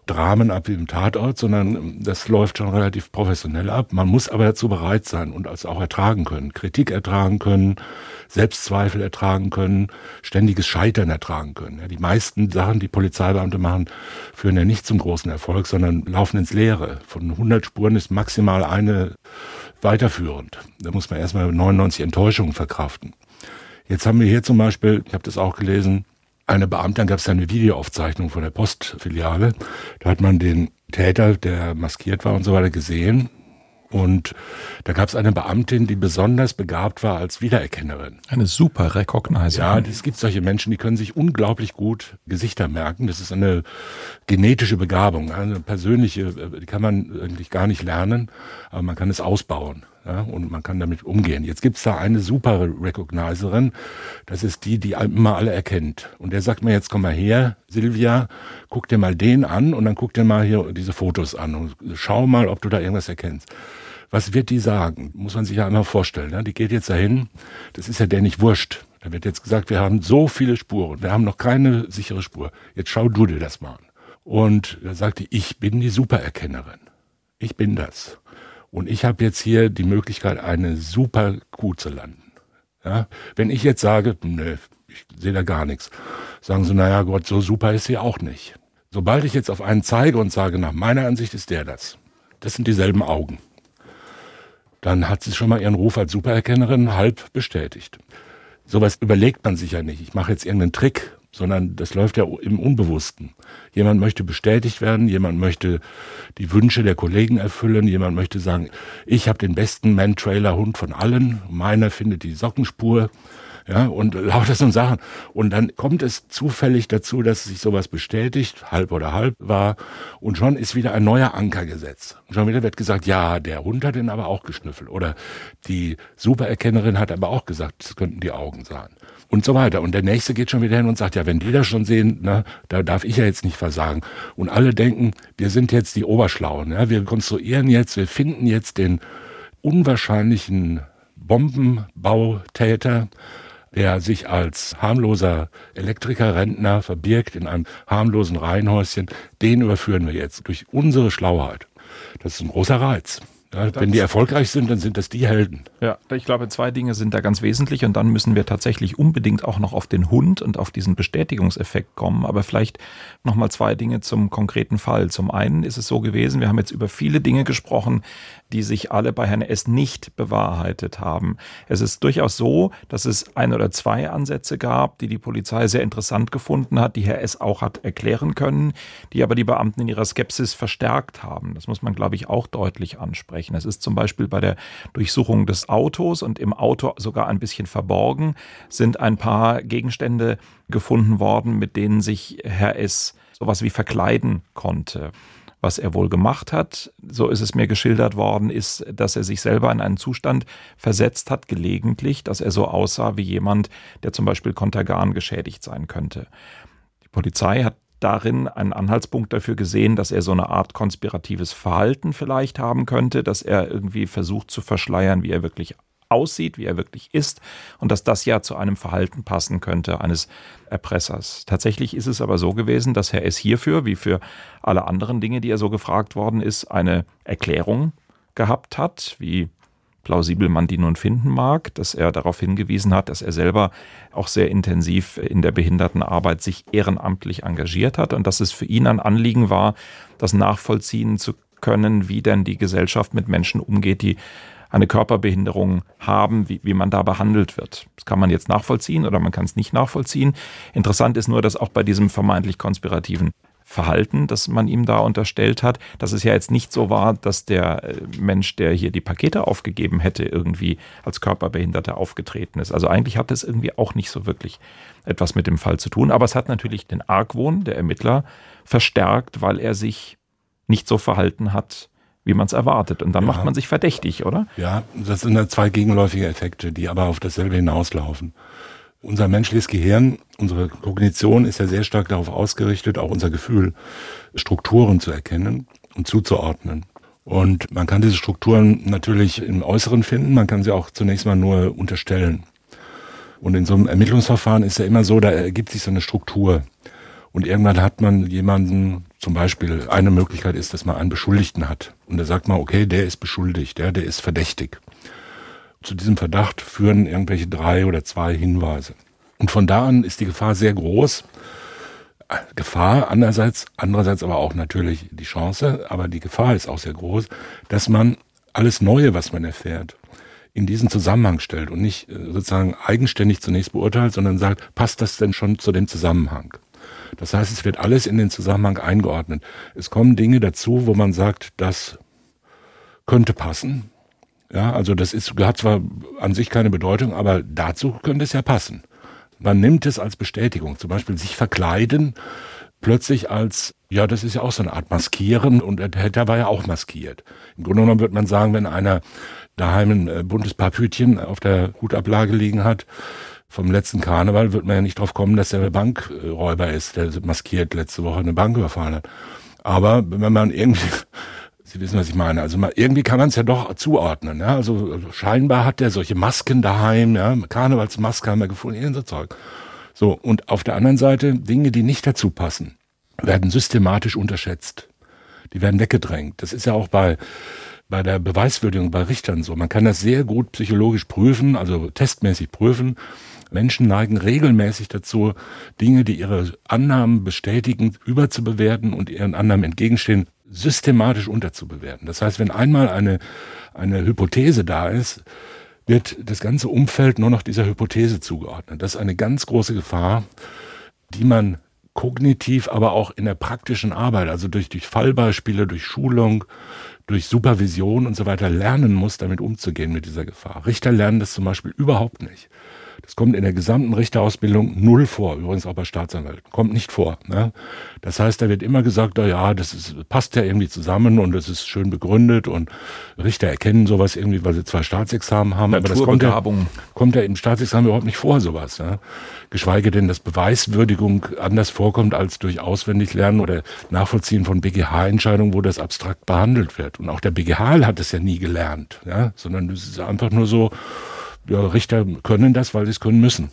Dramen ab wie im Tatort, sondern das läuft schon relativ professionell ab. Man muss aber dazu bereit sein und es auch ertragen können, Kritik ertragen können, Selbstzweifel ertragen können, ständiges Scheitern ertragen können. Die meisten Sachen, die Polizeibeamte machen, führen ja nicht zum großen Erfolg, sondern laufen ins Leere. Von 100 Spuren ist maximal eine weiterführend. Da muss man erstmal 99 Enttäuschungen verkraften. Jetzt haben wir hier zum Beispiel, ich habe das auch gelesen, eine Beamtin gab es eine Videoaufzeichnung von der Postfiliale. Da hat man den Täter, der maskiert war und so weiter, gesehen. Und da gab es eine Beamtin, die besonders begabt war als Wiedererkennerin. Eine super Recognizer. Ja, es gibt solche Menschen, die können sich unglaublich gut Gesichter merken. Das ist eine genetische Begabung, eine persönliche, die kann man eigentlich gar nicht lernen, aber man kann es ausbauen. Ja, und man kann damit umgehen. Jetzt gibt's da eine super Recognizerin, das ist die, die immer alle erkennt. Und der sagt mir jetzt, komm mal her, Silvia, guck dir mal den an und dann guck dir mal hier diese Fotos an und schau mal, ob du da irgendwas erkennst. Was wird die sagen? Muss man sich ja einmal vorstellen. Ne? Die geht jetzt dahin, das ist ja der nicht wurscht. Da wird jetzt gesagt, wir haben so viele Spuren, wir haben noch keine sichere Spur. Jetzt schau du dir das mal an. Und da sagte ich bin die Supererkennerin. Ich bin das. Und ich habe jetzt hier die Möglichkeit, eine super Kuh zu landen. Ja? Wenn ich jetzt sage, nö, ich sehe da gar nichts, sagen sie, naja Gott, so super ist sie auch nicht. Sobald ich jetzt auf einen zeige und sage, nach meiner Ansicht ist der das, das sind dieselben Augen dann hat sie schon mal ihren Ruf als Supererkennerin halb bestätigt. Sowas überlegt man sich ja nicht. Ich mache jetzt irgendeinen Trick, sondern das läuft ja im Unbewussten. Jemand möchte bestätigt werden, jemand möchte die Wünsche der Kollegen erfüllen, jemand möchte sagen, ich habe den besten Man-Trailer-Hund von allen, meiner findet die Sockenspur. Ja, und lauter so Sachen. Und dann kommt es zufällig dazu, dass sich sowas bestätigt, halb oder halb war. Und schon ist wieder ein neuer Anker gesetzt. Und schon wieder wird gesagt, ja, der Hund hat ihn aber auch geschnüffelt. Oder die Supererkennerin hat aber auch gesagt, es könnten die Augen sein und so weiter. Und der nächste geht schon wieder hin und sagt, ja, wenn die das schon sehen, na, da darf ich ja jetzt nicht versagen. Und alle denken, wir sind jetzt die Oberschlauen. Ja? Wir konstruieren jetzt, wir finden jetzt den unwahrscheinlichen Bombenbautäter, der sich als harmloser Elektrikerrentner verbirgt in einem harmlosen Reihenhäuschen. Den überführen wir jetzt durch unsere Schlauheit. Das ist ein großer Reiz. Ja, wenn die erfolgreich sind, dann sind das die Helden. Ja, ich glaube, zwei Dinge sind da ganz wesentlich und dann müssen wir tatsächlich unbedingt auch noch auf den Hund und auf diesen Bestätigungseffekt kommen. Aber vielleicht nochmal zwei Dinge zum konkreten Fall. Zum einen ist es so gewesen, wir haben jetzt über viele Dinge gesprochen, die sich alle bei Herrn S. nicht bewahrheitet haben. Es ist durchaus so, dass es ein oder zwei Ansätze gab, die die Polizei sehr interessant gefunden hat, die Herr S. auch hat erklären können, die aber die Beamten in ihrer Skepsis verstärkt haben. Das muss man, glaube ich, auch deutlich ansprechen. Es ist zum Beispiel bei der Durchsuchung des Autos und im Auto sogar ein bisschen verborgen, sind ein paar Gegenstände gefunden worden, mit denen sich Herr S. sowas wie verkleiden konnte. Was er wohl gemacht hat, so ist es mir geschildert worden, ist, dass er sich selber in einen Zustand versetzt hat, gelegentlich, dass er so aussah wie jemand, der zum Beispiel Kontergan geschädigt sein könnte. Die Polizei hat darin einen Anhaltspunkt dafür gesehen, dass er so eine Art konspiratives Verhalten vielleicht haben könnte, dass er irgendwie versucht zu verschleiern, wie er wirklich aussieht, wie er wirklich ist und dass das ja zu einem Verhalten passen könnte eines Erpressers. Tatsächlich ist es aber so gewesen, dass Herr S. hierfür, wie für alle anderen Dinge, die er so gefragt worden ist, eine Erklärung gehabt hat, wie plausibel man die nun finden mag, dass er darauf hingewiesen hat, dass er selber auch sehr intensiv in der Behindertenarbeit sich ehrenamtlich engagiert hat und dass es für ihn ein Anliegen war, das nachvollziehen zu können, wie denn die Gesellschaft mit Menschen umgeht, die eine Körperbehinderung haben, wie, wie man da behandelt wird. Das kann man jetzt nachvollziehen oder man kann es nicht nachvollziehen. Interessant ist nur, dass auch bei diesem vermeintlich konspirativen Verhalten, das man ihm da unterstellt hat, dass es ja jetzt nicht so war, dass der äh, Mensch, der hier die Pakete aufgegeben hätte, irgendwie als Körperbehinderter aufgetreten ist. Also eigentlich hat es irgendwie auch nicht so wirklich etwas mit dem Fall zu tun. Aber es hat natürlich den Argwohn der Ermittler verstärkt, weil er sich nicht so verhalten hat, wie man es erwartet. Und dann ja. macht man sich verdächtig, oder? Ja, das sind dann zwei gegenläufige Effekte, die aber auf dasselbe hinauslaufen. Unser menschliches Gehirn, unsere Kognition ist ja sehr stark darauf ausgerichtet, auch unser Gefühl, Strukturen zu erkennen und zuzuordnen. Und man kann diese Strukturen natürlich im Äußeren finden, man kann sie auch zunächst mal nur unterstellen. Und in so einem Ermittlungsverfahren ist ja immer so, da ergibt sich so eine Struktur. Und irgendwann hat man jemanden, zum Beispiel eine Möglichkeit ist, dass man einen Beschuldigten hat. Und da sagt man, okay, der ist beschuldigt, der, der ist verdächtig. Zu diesem Verdacht führen irgendwelche drei oder zwei Hinweise. Und von da an ist die Gefahr sehr groß. Gefahr andererseits, andererseits aber auch natürlich die Chance, aber die Gefahr ist auch sehr groß, dass man alles Neue, was man erfährt, in diesen Zusammenhang stellt und nicht äh, sozusagen eigenständig zunächst beurteilt, sondern sagt, passt das denn schon zu dem Zusammenhang? Das heißt, es wird alles in den Zusammenhang eingeordnet. Es kommen Dinge dazu, wo man sagt, das könnte passen. Ja, also das ist, hat zwar an sich keine Bedeutung, aber dazu könnte es ja passen. Man nimmt es als Bestätigung, zum Beispiel sich verkleiden, plötzlich als, ja, das ist ja auch so eine Art Maskieren und der Täter war ja auch maskiert. Im Grunde genommen würde man sagen, wenn einer daheim ein äh, buntes Papütchen auf der Hutablage liegen hat, vom letzten Karneval wird man ja nicht drauf kommen, dass er Bankräuber ist, der maskiert letzte Woche eine Bank überfallen hat. Aber wenn man irgendwie, Sie wissen, was ich meine, also man, irgendwie kann man es ja doch zuordnen. Ja? Also, also scheinbar hat er solche Masken daheim, ja? Karnevalsmaske haben wir gefunden, so Zeug. So, und auf der anderen Seite Dinge, die nicht dazu passen, werden systematisch unterschätzt. Die werden weggedrängt. Das ist ja auch bei bei der Beweiswürdigung bei Richtern so. Man kann das sehr gut psychologisch prüfen, also testmäßig prüfen. Menschen neigen regelmäßig dazu, Dinge, die ihre Annahmen bestätigen, überzubewerten und ihren Annahmen entgegenstehen, systematisch unterzubewerten. Das heißt, wenn einmal eine, eine Hypothese da ist, wird das ganze Umfeld nur noch dieser Hypothese zugeordnet. Das ist eine ganz große Gefahr, die man kognitiv, aber auch in der praktischen Arbeit, also durch, durch Fallbeispiele, durch Schulung, durch Supervision und so weiter lernen muss, damit umzugehen mit dieser Gefahr. Richter lernen das zum Beispiel überhaupt nicht. Das kommt in der gesamten Richterausbildung null vor, übrigens auch bei Staatsanwälten. Kommt nicht vor. Ne? Das heißt, da wird immer gesagt, oh ja, das ist, passt ja irgendwie zusammen und es ist schön begründet und Richter erkennen sowas irgendwie, weil sie zwei Staatsexamen haben. Aber das kommt ja, kommt ja im Staatsexamen überhaupt nicht vor, sowas. Ne? Geschweige denn, dass Beweiswürdigung anders vorkommt als durch Auswendiglernen oder Nachvollziehen von BGH-Entscheidungen, wo das abstrakt behandelt wird. Und auch der BGH hat es ja nie gelernt, ja? sondern es ist einfach nur so, ja, Richter können das, weil sie es können müssen.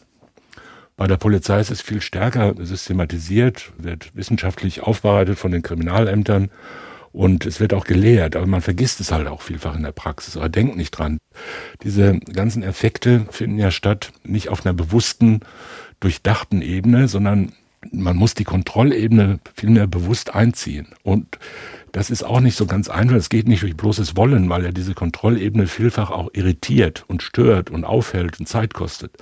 Bei der Polizei ist es viel stärker systematisiert, wird wissenschaftlich aufbereitet von den Kriminalämtern und es wird auch gelehrt, aber man vergisst es halt auch vielfach in der Praxis oder denkt nicht dran. Diese ganzen Effekte finden ja statt, nicht auf einer bewussten, durchdachten Ebene, sondern man muss die Kontrollebene vielmehr bewusst einziehen. Und das ist auch nicht so ganz einfach. Es geht nicht durch bloßes Wollen, weil ja diese Kontrollebene vielfach auch irritiert und stört und aufhält und Zeit kostet.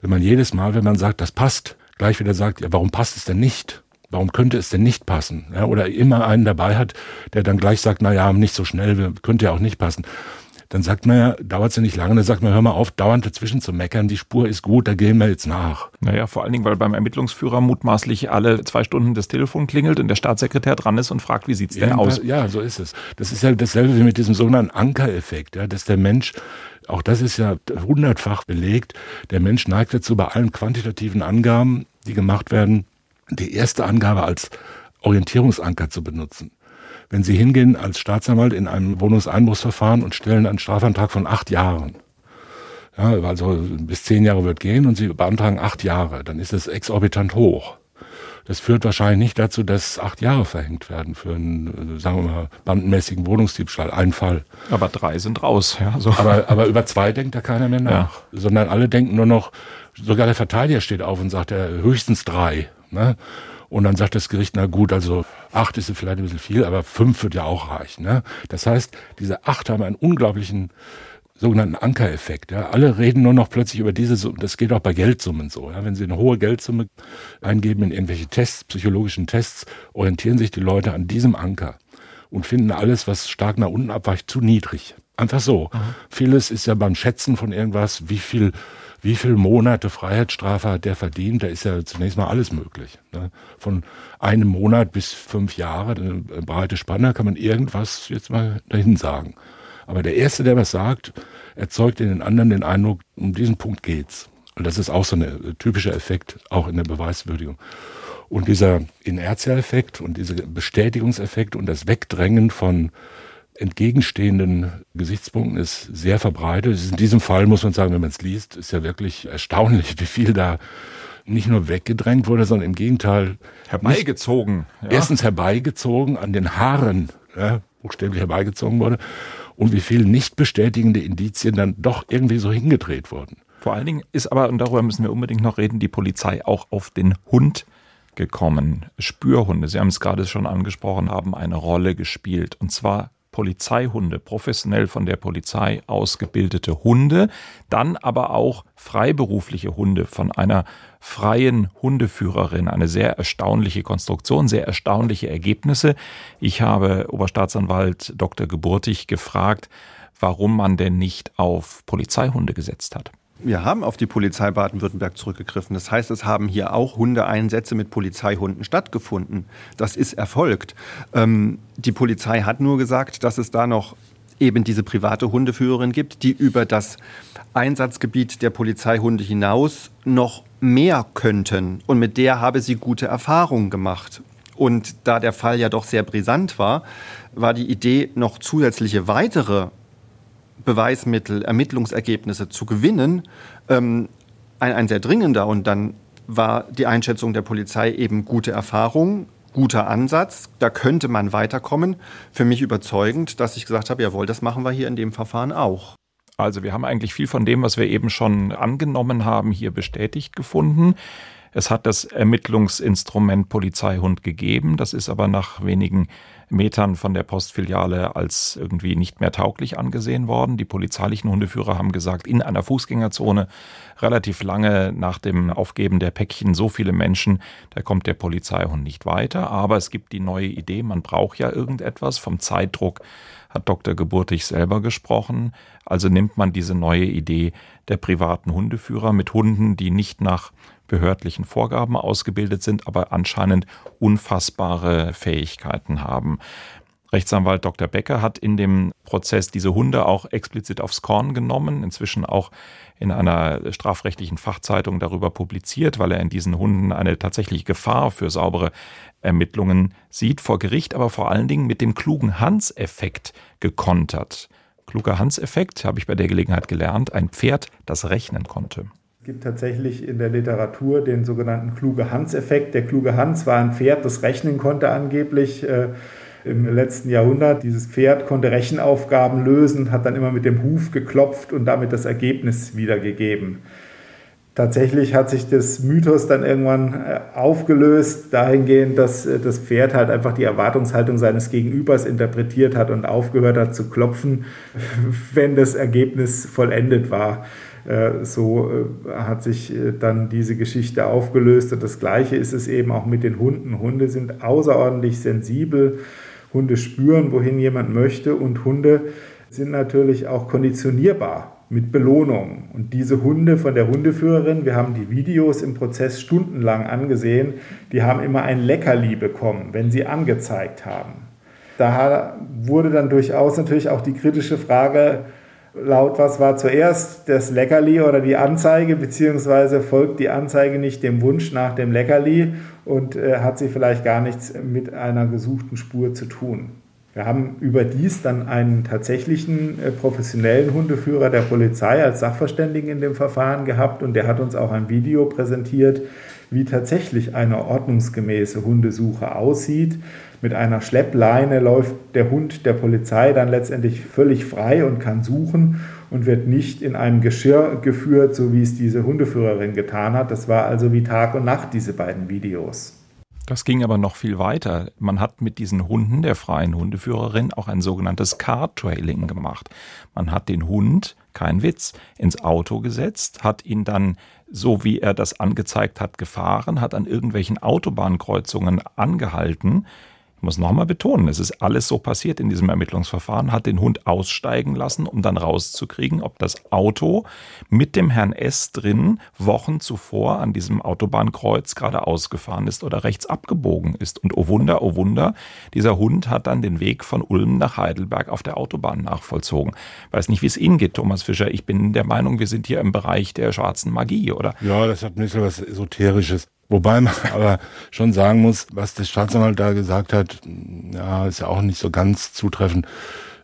Wenn man jedes Mal, wenn man sagt, das passt, gleich wieder sagt, ja, warum passt es denn nicht? Warum könnte es denn nicht passen? Ja, oder immer einen dabei hat, der dann gleich sagt, na ja, nicht so schnell, könnte ja auch nicht passen dann sagt man ja, dauert es ja nicht lange, dann sagt man, hör mal auf, dauernd dazwischen zu meckern, die Spur ist gut, da gehen wir jetzt nach. Naja, vor allen Dingen, weil beim Ermittlungsführer mutmaßlich alle zwei Stunden das Telefon klingelt und der Staatssekretär dran ist und fragt, wie sieht's denn aus? Ja, so ist es. Das ist ja dasselbe wie mit diesem sogenannten Ankereffekt, ja, dass der Mensch auch das ist ja hundertfach belegt. Der Mensch neigt dazu, bei allen quantitativen Angaben, die gemacht werden, die erste Angabe als Orientierungsanker zu benutzen. Wenn Sie hingehen als Staatsanwalt in einem Wohnungseinbruchsverfahren und stellen einen Strafantrag von acht Jahren, ja, also bis zehn Jahre wird gehen und Sie beantragen acht Jahre, dann ist es exorbitant hoch. Das führt wahrscheinlich nicht dazu, dass acht Jahre verhängt werden für einen, sagen wir mal, bandenmäßigen Wohnungsdiebstahl. Ein Fall. Aber drei sind raus. Ja, so. aber, aber über zwei denkt da keiner mehr nach. Ja. Sondern alle denken nur noch, sogar der Verteidiger steht auf und sagt, ja, höchstens drei. Ne? Und dann sagt das Gericht, na gut, also acht ist vielleicht ein bisschen viel, aber fünf wird ja auch reichen. Ne? Das heißt, diese acht haben einen unglaublichen sogenannten Ankereffekt. Ja. Alle reden nur noch plötzlich über diese Summe. Das geht auch bei Geldsummen so. Ja. Wenn Sie eine hohe Geldsumme eingeben in irgendwelche Tests, psychologischen Tests, orientieren sich die Leute an diesem Anker und finden alles, was stark nach unten abweicht, zu niedrig. Einfach so. Mhm. Vieles ist ja beim Schätzen von irgendwas, wie viel wie viele Monate Freiheitsstrafe hat der verdient, da ist ja zunächst mal alles möglich. Ne? Von einem Monat bis fünf Jahre, eine breite Spanne, kann man irgendwas jetzt mal dahin sagen. Aber der Erste, der was sagt, erzeugt in den anderen den Eindruck, um diesen Punkt geht's. Und das ist auch so ein typischer Effekt, auch in der Beweiswürdigung. Und dieser Inertia-Effekt und dieser Bestätigungseffekt und das Wegdrängen von entgegenstehenden Gesichtspunkten ist sehr verbreitet. In diesem Fall muss man sagen, wenn man es liest, ist ja wirklich erstaunlich, wie viel da nicht nur weggedrängt wurde, sondern im Gegenteil herbeigezogen. Ja. Erstens herbeigezogen, an den Haaren ja, buchstäblich herbeigezogen wurde und wie viel nicht bestätigende Indizien dann doch irgendwie so hingedreht wurden. Vor allen Dingen ist aber, und darüber müssen wir unbedingt noch reden, die Polizei auch auf den Hund gekommen. Spürhunde, Sie haben es gerade schon angesprochen, haben eine Rolle gespielt. Und zwar Polizeihunde, professionell von der Polizei ausgebildete Hunde, dann aber auch freiberufliche Hunde von einer freien Hundeführerin. Eine sehr erstaunliche Konstruktion, sehr erstaunliche Ergebnisse. Ich habe Oberstaatsanwalt Dr. Geburtig gefragt, warum man denn nicht auf Polizeihunde gesetzt hat. Wir haben auf die Polizei Baden-Württemberg zurückgegriffen. Das heißt, es haben hier auch Hundeeinsätze mit Polizeihunden stattgefunden. Das ist erfolgt. Ähm, die Polizei hat nur gesagt, dass es da noch eben diese private Hundeführerin gibt, die über das Einsatzgebiet der Polizeihunde hinaus noch mehr könnten. Und mit der habe sie gute Erfahrungen gemacht. Und da der Fall ja doch sehr brisant war, war die Idee, noch zusätzliche weitere Beweismittel, Ermittlungsergebnisse zu gewinnen, ähm, ein, ein sehr dringender. Und dann war die Einschätzung der Polizei eben gute Erfahrung, guter Ansatz, da könnte man weiterkommen. Für mich überzeugend, dass ich gesagt habe, jawohl, das machen wir hier in dem Verfahren auch. Also wir haben eigentlich viel von dem, was wir eben schon angenommen haben, hier bestätigt gefunden. Es hat das Ermittlungsinstrument Polizeihund gegeben. Das ist aber nach wenigen Metern von der Postfiliale als irgendwie nicht mehr tauglich angesehen worden. Die polizeilichen Hundeführer haben gesagt, in einer Fußgängerzone relativ lange nach dem Aufgeben der Päckchen so viele Menschen, da kommt der Polizeihund nicht weiter. Aber es gibt die neue Idee, man braucht ja irgendetwas. Vom Zeitdruck hat Dr. Geburtig selber gesprochen. Also nimmt man diese neue Idee der privaten Hundeführer mit Hunden, die nicht nach behördlichen Vorgaben ausgebildet sind, aber anscheinend unfassbare Fähigkeiten haben. Rechtsanwalt Dr. Becker hat in dem Prozess diese Hunde auch explizit aufs Korn genommen, inzwischen auch in einer strafrechtlichen Fachzeitung darüber publiziert, weil er in diesen Hunden eine tatsächliche Gefahr für saubere Ermittlungen sieht vor Gericht, aber vor allen Dingen mit dem klugen Hans-Effekt gekontert. Kluger Hans-Effekt habe ich bei der Gelegenheit gelernt, ein Pferd, das rechnen konnte. Es gibt tatsächlich in der Literatur den sogenannten kluge Hans-Effekt. Der kluge Hans war ein Pferd, das rechnen konnte angeblich äh, im letzten Jahrhundert. Dieses Pferd konnte Rechenaufgaben lösen, hat dann immer mit dem Huf geklopft und damit das Ergebnis wiedergegeben. Tatsächlich hat sich das Mythos dann irgendwann äh, aufgelöst, dahingehend, dass äh, das Pferd halt einfach die Erwartungshaltung seines Gegenübers interpretiert hat und aufgehört hat zu klopfen, wenn das Ergebnis vollendet war. Äh, so äh, hat sich äh, dann diese Geschichte aufgelöst. Und das Gleiche ist es eben auch mit den Hunden. Hunde sind außerordentlich sensibel. Hunde spüren, wohin jemand möchte. Und Hunde sind natürlich auch konditionierbar mit Belohnungen. Und diese Hunde von der Hundeführerin, wir haben die Videos im Prozess stundenlang angesehen, die haben immer ein Leckerli bekommen, wenn sie angezeigt haben. Da wurde dann durchaus natürlich auch die kritische Frage laut, was war zuerst, das Leckerli oder die Anzeige, beziehungsweise folgt die Anzeige nicht dem Wunsch nach dem Leckerli und äh, hat sie vielleicht gar nichts mit einer gesuchten Spur zu tun. Wir haben überdies dann einen tatsächlichen äh, professionellen Hundeführer der Polizei als Sachverständigen in dem Verfahren gehabt und der hat uns auch ein Video präsentiert, wie tatsächlich eine ordnungsgemäße Hundesuche aussieht. Mit einer Schleppleine läuft der Hund der Polizei dann letztendlich völlig frei und kann suchen und wird nicht in einem Geschirr geführt, so wie es diese Hundeführerin getan hat. Das war also wie Tag und Nacht, diese beiden Videos. Das ging aber noch viel weiter. Man hat mit diesen Hunden der freien Hundeführerin auch ein sogenanntes Car-Trailing gemacht. Man hat den Hund, kein Witz, ins Auto gesetzt, hat ihn dann so wie er das angezeigt hat, gefahren, hat an irgendwelchen Autobahnkreuzungen angehalten, muss nochmal betonen, es ist alles so passiert in diesem Ermittlungsverfahren, hat den Hund aussteigen lassen, um dann rauszukriegen, ob das Auto mit dem Herrn S drin Wochen zuvor an diesem Autobahnkreuz gerade ausgefahren ist oder rechts abgebogen ist. Und oh Wunder, oh Wunder, dieser Hund hat dann den Weg von Ulm nach Heidelberg auf der Autobahn nachvollzogen. Weiß nicht, wie es Ihnen geht, Thomas Fischer. Ich bin der Meinung, wir sind hier im Bereich der schwarzen Magie, oder? Ja, das hat ein bisschen was Esoterisches. Wobei man aber schon sagen muss, was der Staatsanwalt da gesagt hat, ja, ist ja auch nicht so ganz zutreffend.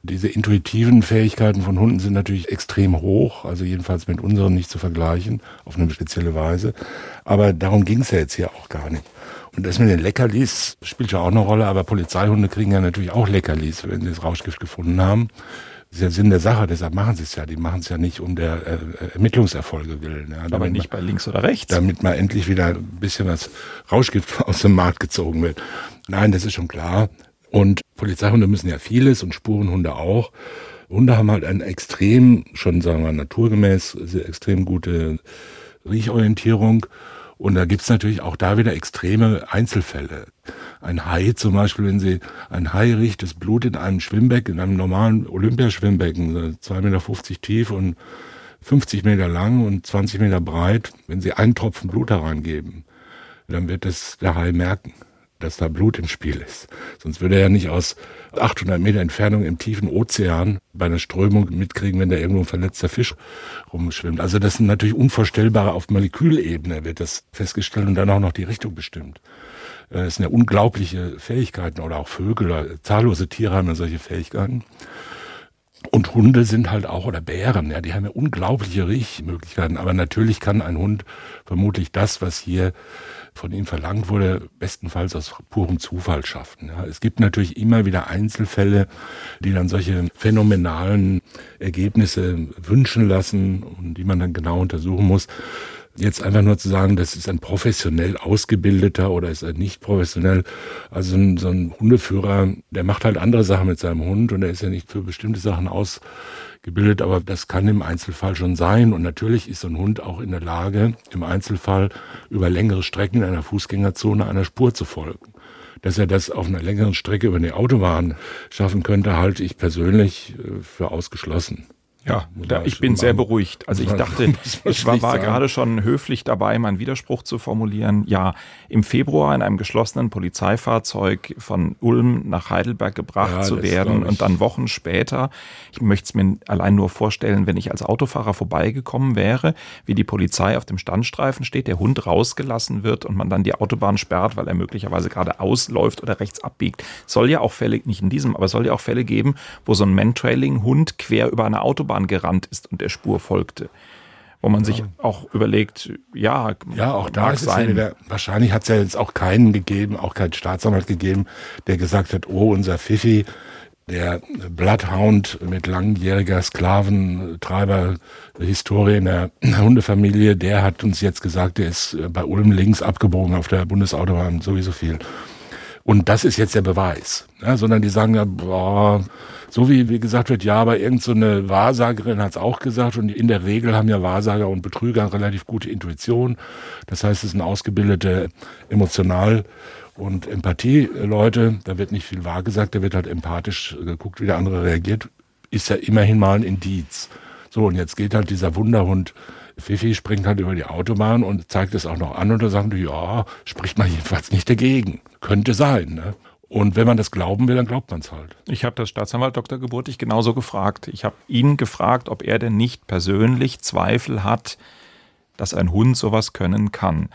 Diese intuitiven Fähigkeiten von Hunden sind natürlich extrem hoch, also jedenfalls mit unseren nicht zu vergleichen, auf eine spezielle Weise. Aber darum ging es ja jetzt hier auch gar nicht. Und das mit den Leckerlis spielt ja auch eine Rolle, aber Polizeihunde kriegen ja natürlich auch Leckerlis, wenn sie das Rauschgift gefunden haben. Das ist ja Sinn der Sache, deshalb machen sie es ja. Die machen es ja nicht um der äh, Ermittlungserfolge willen. Ja, Aber nicht man, bei links oder rechts. Damit mal endlich wieder ein bisschen was Rauschgift aus dem Markt gezogen wird. Nein, das ist schon klar. Und Polizeihunde müssen ja vieles und Spurenhunde auch. Hunde haben halt ein extrem, schon sagen wir naturgemäß, extrem gute Riechorientierung. Und da gibt's natürlich auch da wieder extreme Einzelfälle. Ein Hai zum Beispiel, wenn Sie ein Hai riecht das Blut in einem Schwimmbecken, in einem normalen Olympiaschwimmbecken, 2,50 Meter tief und 50 Meter lang und 20 Meter breit, wenn Sie einen Tropfen Blut hereingeben, dann wird es der Hai merken dass da Blut im Spiel ist. Sonst würde er ja nicht aus 800 Meter Entfernung im tiefen Ozean bei einer Strömung mitkriegen, wenn da irgendwo ein verletzter Fisch rumschwimmt. Also das sind natürlich unvorstellbare, auf Molekülebene wird das festgestellt und dann auch noch die Richtung bestimmt. Äh, das sind ja unglaubliche Fähigkeiten oder auch Vögel oder zahllose Tiere haben ja solche Fähigkeiten. Und Hunde sind halt auch, oder Bären, ja, die haben ja unglaubliche Riechmöglichkeiten. Aber natürlich kann ein Hund vermutlich das, was hier von ihm verlangt wurde, bestenfalls aus purem Zufall schaffen. Ja, es gibt natürlich immer wieder Einzelfälle, die dann solche phänomenalen Ergebnisse wünschen lassen und die man dann genau untersuchen muss. jetzt einfach nur zu sagen, das ist ein professionell ausgebildeter oder ist er nicht professionell. Also ein, so ein Hundeführer, der macht halt andere Sachen mit seinem Hund und er ist ja nicht für bestimmte Sachen ausgebildet, aber das kann im Einzelfall schon sein. Und natürlich ist so ein Hund auch in der Lage, im Einzelfall über längere Strecken in einer Fußgängerzone einer Spur zu folgen. Dass er das auf einer längeren Strecke über eine Autobahn schaffen könnte, halte ich persönlich äh, für ausgeschlossen. Ja, da, ich bin sehr beruhigt. Also ich dachte, ich war, war gerade schon höflich dabei, meinen Widerspruch zu formulieren. Ja, im Februar in einem geschlossenen Polizeifahrzeug von Ulm nach Heidelberg gebracht ja, zu werden und dann Wochen später, ich möchte es mir allein nur vorstellen, wenn ich als Autofahrer vorbeigekommen wäre, wie die Polizei auf dem Standstreifen steht, der Hund rausgelassen wird und man dann die Autobahn sperrt, weil er möglicherweise gerade ausläuft oder rechts abbiegt. Soll ja auch Fälle, nicht in diesem, aber soll ja auch Fälle geben, wo so ein Mantrailing-Hund quer über eine Autobahn Autobahn gerannt ist und der Spur folgte. Wo man sich auch überlegt, ja, ja, auch da ist sein. es ja wieder, wahrscheinlich hat es ja jetzt auch keinen gegeben, auch keinen Staatsanwalt gegeben, der gesagt hat, oh, unser Fifi, der Bloodhound mit langjähriger Sklaventreiber-Historie in der Hundefamilie, der hat uns jetzt gesagt, der ist bei Ulm links abgebogen auf der Bundesautobahn, sowieso viel. Und das ist jetzt der Beweis. Ja, sondern die sagen ja, boah, so wie, wie gesagt wird, ja, aber irgendeine so Wahrsagerin hat es auch gesagt und in der Regel haben ja Wahrsager und Betrüger relativ gute Intuition. Das heißt, es sind ausgebildete Emotional- und Empathie-Leute. Da wird nicht viel wahr gesagt, da wird halt empathisch geguckt, wie der andere reagiert. Ist ja immerhin mal ein Indiz. So, und jetzt geht halt dieser Wunderhund Fifi springt halt über die Autobahn und zeigt es auch noch an und da sagen die, ja, spricht man jedenfalls nicht dagegen. Könnte sein, ne? Und wenn man das glauben will, dann glaubt man es halt. Ich habe das Staatsanwalt Dr. Geburtig genauso gefragt. Ich habe ihn gefragt, ob er denn nicht persönlich Zweifel hat, dass ein Hund sowas können kann.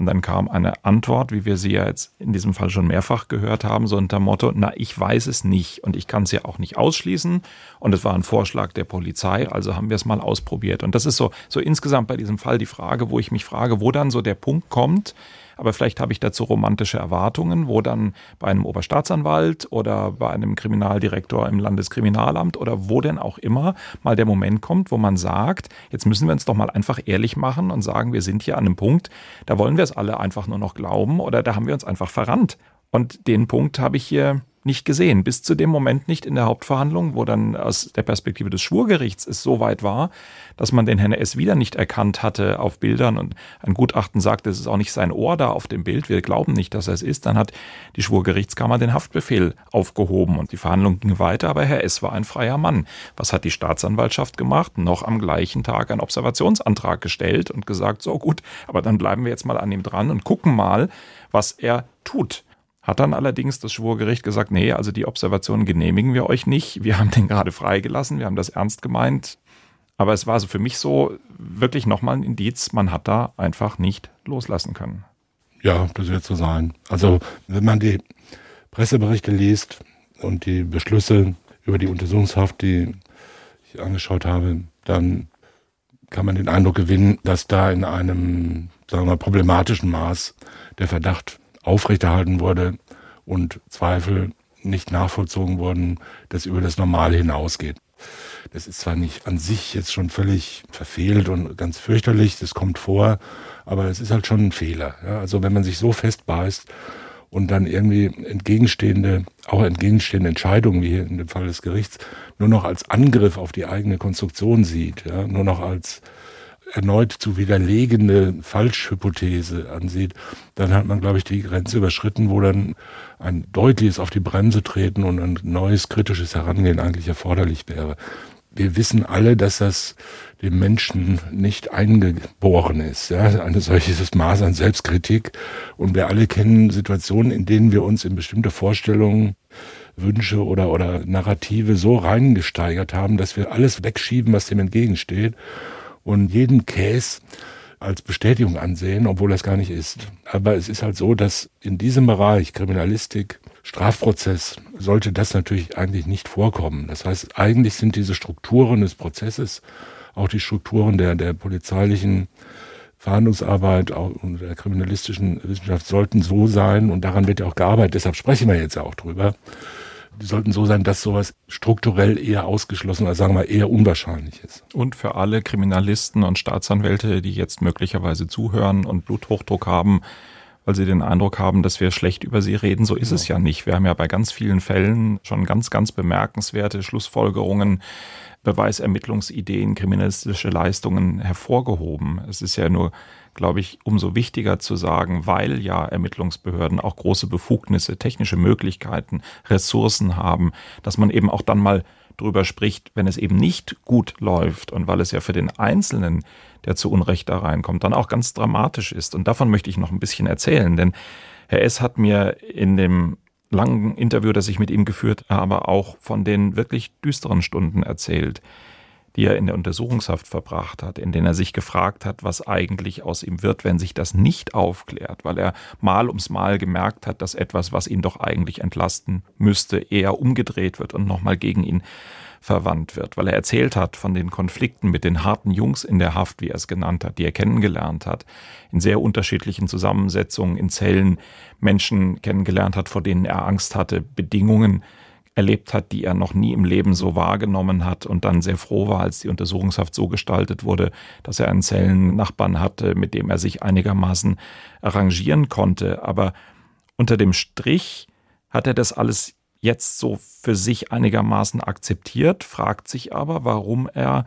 Und dann kam eine Antwort, wie wir sie ja jetzt in diesem Fall schon mehrfach gehört haben, so unter Motto, na, ich weiß es nicht und ich kann es ja auch nicht ausschließen. Und es war ein Vorschlag der Polizei, also haben wir es mal ausprobiert. Und das ist so, so insgesamt bei diesem Fall die Frage, wo ich mich frage, wo dann so der Punkt kommt, aber vielleicht habe ich dazu romantische Erwartungen, wo dann bei einem Oberstaatsanwalt oder bei einem Kriminaldirektor im Landeskriminalamt oder wo denn auch immer mal der Moment kommt, wo man sagt, jetzt müssen wir uns doch mal einfach ehrlich machen und sagen, wir sind hier an einem Punkt, da wollen wir es alle einfach nur noch glauben oder da haben wir uns einfach verrannt. Und den Punkt habe ich hier nicht gesehen. Bis zu dem Moment nicht in der Hauptverhandlung, wo dann aus der Perspektive des Schwurgerichts es so weit war, dass man den Herrn S. wieder nicht erkannt hatte auf Bildern und ein Gutachten sagte, es ist auch nicht sein Ohr da auf dem Bild, wir glauben nicht, dass er es ist. Dann hat die Schwurgerichtskammer den Haftbefehl aufgehoben und die Verhandlung ging weiter, aber Herr S. war ein freier Mann. Was hat die Staatsanwaltschaft gemacht? Noch am gleichen Tag einen Observationsantrag gestellt und gesagt, so gut, aber dann bleiben wir jetzt mal an ihm dran und gucken mal, was er tut. Hat dann allerdings das Schwurgericht gesagt, nee, also die Observationen genehmigen wir euch nicht. Wir haben den gerade freigelassen, wir haben das ernst gemeint. Aber es war also für mich so wirklich nochmal ein Indiz, man hat da einfach nicht loslassen können. Ja, das wird so sein. Also wenn man die Presseberichte liest und die Beschlüsse über die Untersuchungshaft, die ich angeschaut habe, dann kann man den Eindruck gewinnen, dass da in einem, sagen wir mal, problematischen Maß der Verdacht aufrechterhalten wurde und Zweifel nicht nachvollzogen wurden, das über das Normale hinausgeht. Das ist zwar nicht an sich jetzt schon völlig verfehlt und ganz fürchterlich, das kommt vor, aber es ist halt schon ein Fehler. Ja? Also wenn man sich so festbeißt und dann irgendwie entgegenstehende, auch entgegenstehende Entscheidungen, wie hier in dem Fall des Gerichts, nur noch als Angriff auf die eigene Konstruktion sieht, ja? nur noch als erneut zu widerlegende Falschhypothese ansieht, dann hat man, glaube ich, die Grenze überschritten, wo dann ein deutliches auf die Bremse treten und ein neues kritisches Herangehen eigentlich erforderlich wäre. Wir wissen alle, dass das dem Menschen nicht eingeboren ist, ja, eine solches Maß an Selbstkritik. Und wir alle kennen Situationen, in denen wir uns in bestimmte Vorstellungen Wünsche oder, oder Narrative so reingesteigert haben, dass wir alles wegschieben, was dem entgegensteht und jeden Case als Bestätigung ansehen, obwohl das gar nicht ist. Aber es ist halt so, dass in diesem Bereich Kriminalistik, Strafprozess, sollte das natürlich eigentlich nicht vorkommen. Das heißt, eigentlich sind diese Strukturen des Prozesses, auch die Strukturen der, der polizeilichen Verhandlungsarbeit und der kriminalistischen Wissenschaft sollten so sein und daran wird ja auch gearbeitet. Deshalb sprechen wir jetzt auch drüber, die sollten so sein, dass sowas strukturell eher ausgeschlossen, oder sagen wir eher unwahrscheinlich ist. Und für alle Kriminalisten und Staatsanwälte, die jetzt möglicherweise zuhören und Bluthochdruck haben, weil sie den Eindruck haben, dass wir schlecht über sie reden. So ist genau. es ja nicht. Wir haben ja bei ganz vielen Fällen schon ganz, ganz bemerkenswerte Schlussfolgerungen, Beweisermittlungsideen, kriminalistische Leistungen hervorgehoben. Es ist ja nur, glaube ich, umso wichtiger zu sagen, weil ja Ermittlungsbehörden auch große Befugnisse, technische Möglichkeiten, Ressourcen haben, dass man eben auch dann mal drüber spricht, wenn es eben nicht gut läuft und weil es ja für den Einzelnen, der zu Unrecht da reinkommt, dann auch ganz dramatisch ist. Und davon möchte ich noch ein bisschen erzählen, denn Herr S. hat mir in dem langen Interview, das ich mit ihm geführt habe, auch von den wirklich düsteren Stunden erzählt, die er in der Untersuchungshaft verbracht hat, in denen er sich gefragt hat, was eigentlich aus ihm wird, wenn sich das nicht aufklärt, weil er mal ums Mal gemerkt hat, dass etwas, was ihn doch eigentlich entlasten müsste, eher umgedreht wird und nochmal gegen ihn verwandt wird, weil er erzählt hat von den Konflikten mit den harten Jungs in der Haft, wie er es genannt hat, die er kennengelernt hat, in sehr unterschiedlichen Zusammensetzungen, in Zellen Menschen kennengelernt hat, vor denen er Angst hatte, Bedingungen erlebt hat, die er noch nie im Leben so wahrgenommen hat und dann sehr froh war, als die Untersuchungshaft so gestaltet wurde, dass er einen Zellennachbarn hatte, mit dem er sich einigermaßen arrangieren konnte. Aber unter dem Strich hat er das alles jetzt so für sich einigermaßen akzeptiert, fragt sich aber, warum er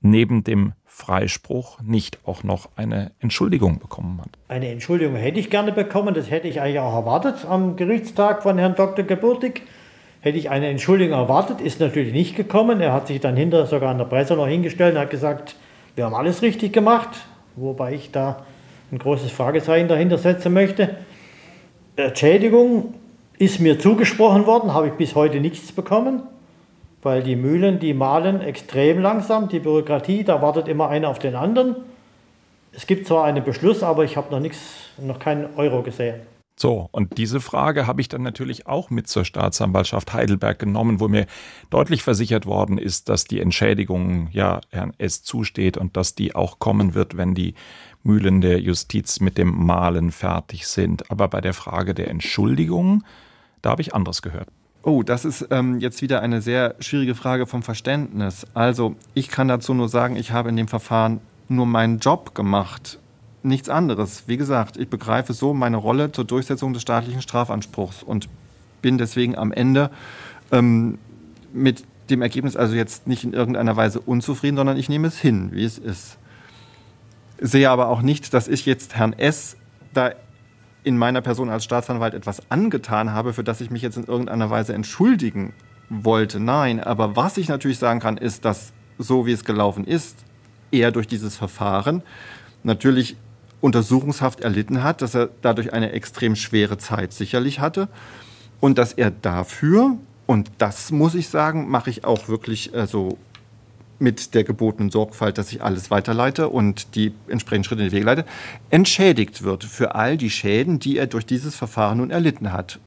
neben dem Freispruch nicht auch noch eine Entschuldigung bekommen hat. Eine Entschuldigung hätte ich gerne bekommen, das hätte ich eigentlich auch erwartet am Gerichtstag von Herrn Dr. Geburtig. Hätte ich eine Entschuldigung erwartet, ist natürlich nicht gekommen. Er hat sich dann hinter sogar an der Presse noch hingestellt und hat gesagt, wir haben alles richtig gemacht, wobei ich da ein großes Fragezeichen dahinter setzen möchte. Entschädigung ist mir zugesprochen worden, habe ich bis heute nichts bekommen, weil die Mühlen, die malen extrem langsam, die Bürokratie, da wartet immer einer auf den anderen. Es gibt zwar einen Beschluss, aber ich habe noch nichts, noch keinen Euro gesehen. So, und diese Frage habe ich dann natürlich auch mit zur Staatsanwaltschaft Heidelberg genommen, wo mir deutlich versichert worden ist, dass die Entschädigung ja Herrn S. zusteht und dass die auch kommen wird, wenn die Mühlen der Justiz mit dem Malen fertig sind. Aber bei der Frage der Entschuldigung da habe ich anderes gehört. Oh, das ist ähm, jetzt wieder eine sehr schwierige Frage vom Verständnis. Also, ich kann dazu nur sagen, ich habe in dem Verfahren nur meinen Job gemacht. Nichts anderes. Wie gesagt, ich begreife so meine Rolle zur Durchsetzung des staatlichen Strafanspruchs und bin deswegen am Ende ähm, mit dem Ergebnis also jetzt nicht in irgendeiner Weise unzufrieden, sondern ich nehme es hin, wie es ist. Sehe aber auch nicht, dass ich jetzt Herrn S. da in meiner Person als Staatsanwalt etwas angetan habe, für das ich mich jetzt in irgendeiner Weise entschuldigen wollte. Nein, aber was ich natürlich sagen kann, ist, dass so wie es gelaufen ist, er durch dieses Verfahren natürlich Untersuchungshaft erlitten hat, dass er dadurch eine extrem schwere Zeit sicherlich hatte und dass er dafür, und das muss ich sagen, mache ich auch wirklich also mit der gebotenen Sorgfalt, dass ich alles weiterleite und die entsprechenden Schritte in die Wege leite, entschädigt wird für all die Schäden, die er durch dieses Verfahren nun erlitten hat.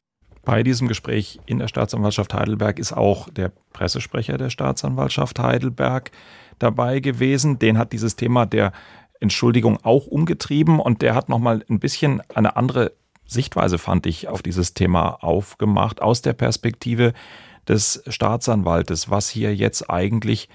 Bei diesem Gespräch in der Staatsanwaltschaft Heidelberg ist auch der Pressesprecher der Staatsanwaltschaft Heidelberg dabei gewesen. Den hat dieses Thema der Entschuldigung auch umgetrieben und der hat nochmal ein bisschen eine andere Sichtweise, fand ich, auf dieses Thema aufgemacht, aus der Perspektive des Staatsanwaltes, was hier jetzt eigentlich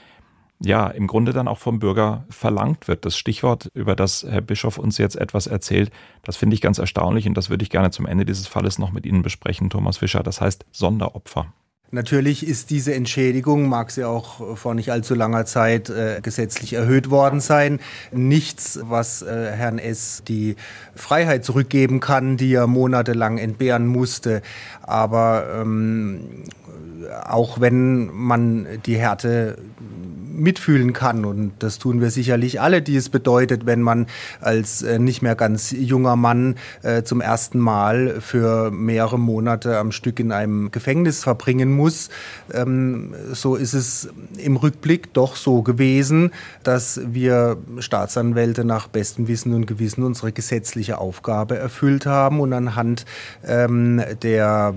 ja im Grunde dann auch vom Bürger verlangt wird. Das Stichwort, über das Herr Bischof uns jetzt etwas erzählt, das finde ich ganz erstaunlich und das würde ich gerne zum Ende dieses Falles noch mit Ihnen besprechen, Thomas Fischer. Das heißt Sonderopfer. Natürlich ist diese Entschädigung, mag sie auch vor nicht allzu langer Zeit äh, gesetzlich erhöht worden sein, nichts, was äh, Herrn S. die Freiheit zurückgeben kann, die er monatelang entbehren musste. Aber ähm, auch wenn man die Härte mitfühlen kann. Und das tun wir sicherlich alle, die es bedeutet, wenn man als äh, nicht mehr ganz junger Mann äh, zum ersten Mal für mehrere Monate am Stück in einem Gefängnis verbringen muss. Ähm, so ist es im Rückblick doch so gewesen, dass wir Staatsanwälte nach bestem Wissen und Gewissen unsere gesetzliche Aufgabe erfüllt haben und anhand ähm, der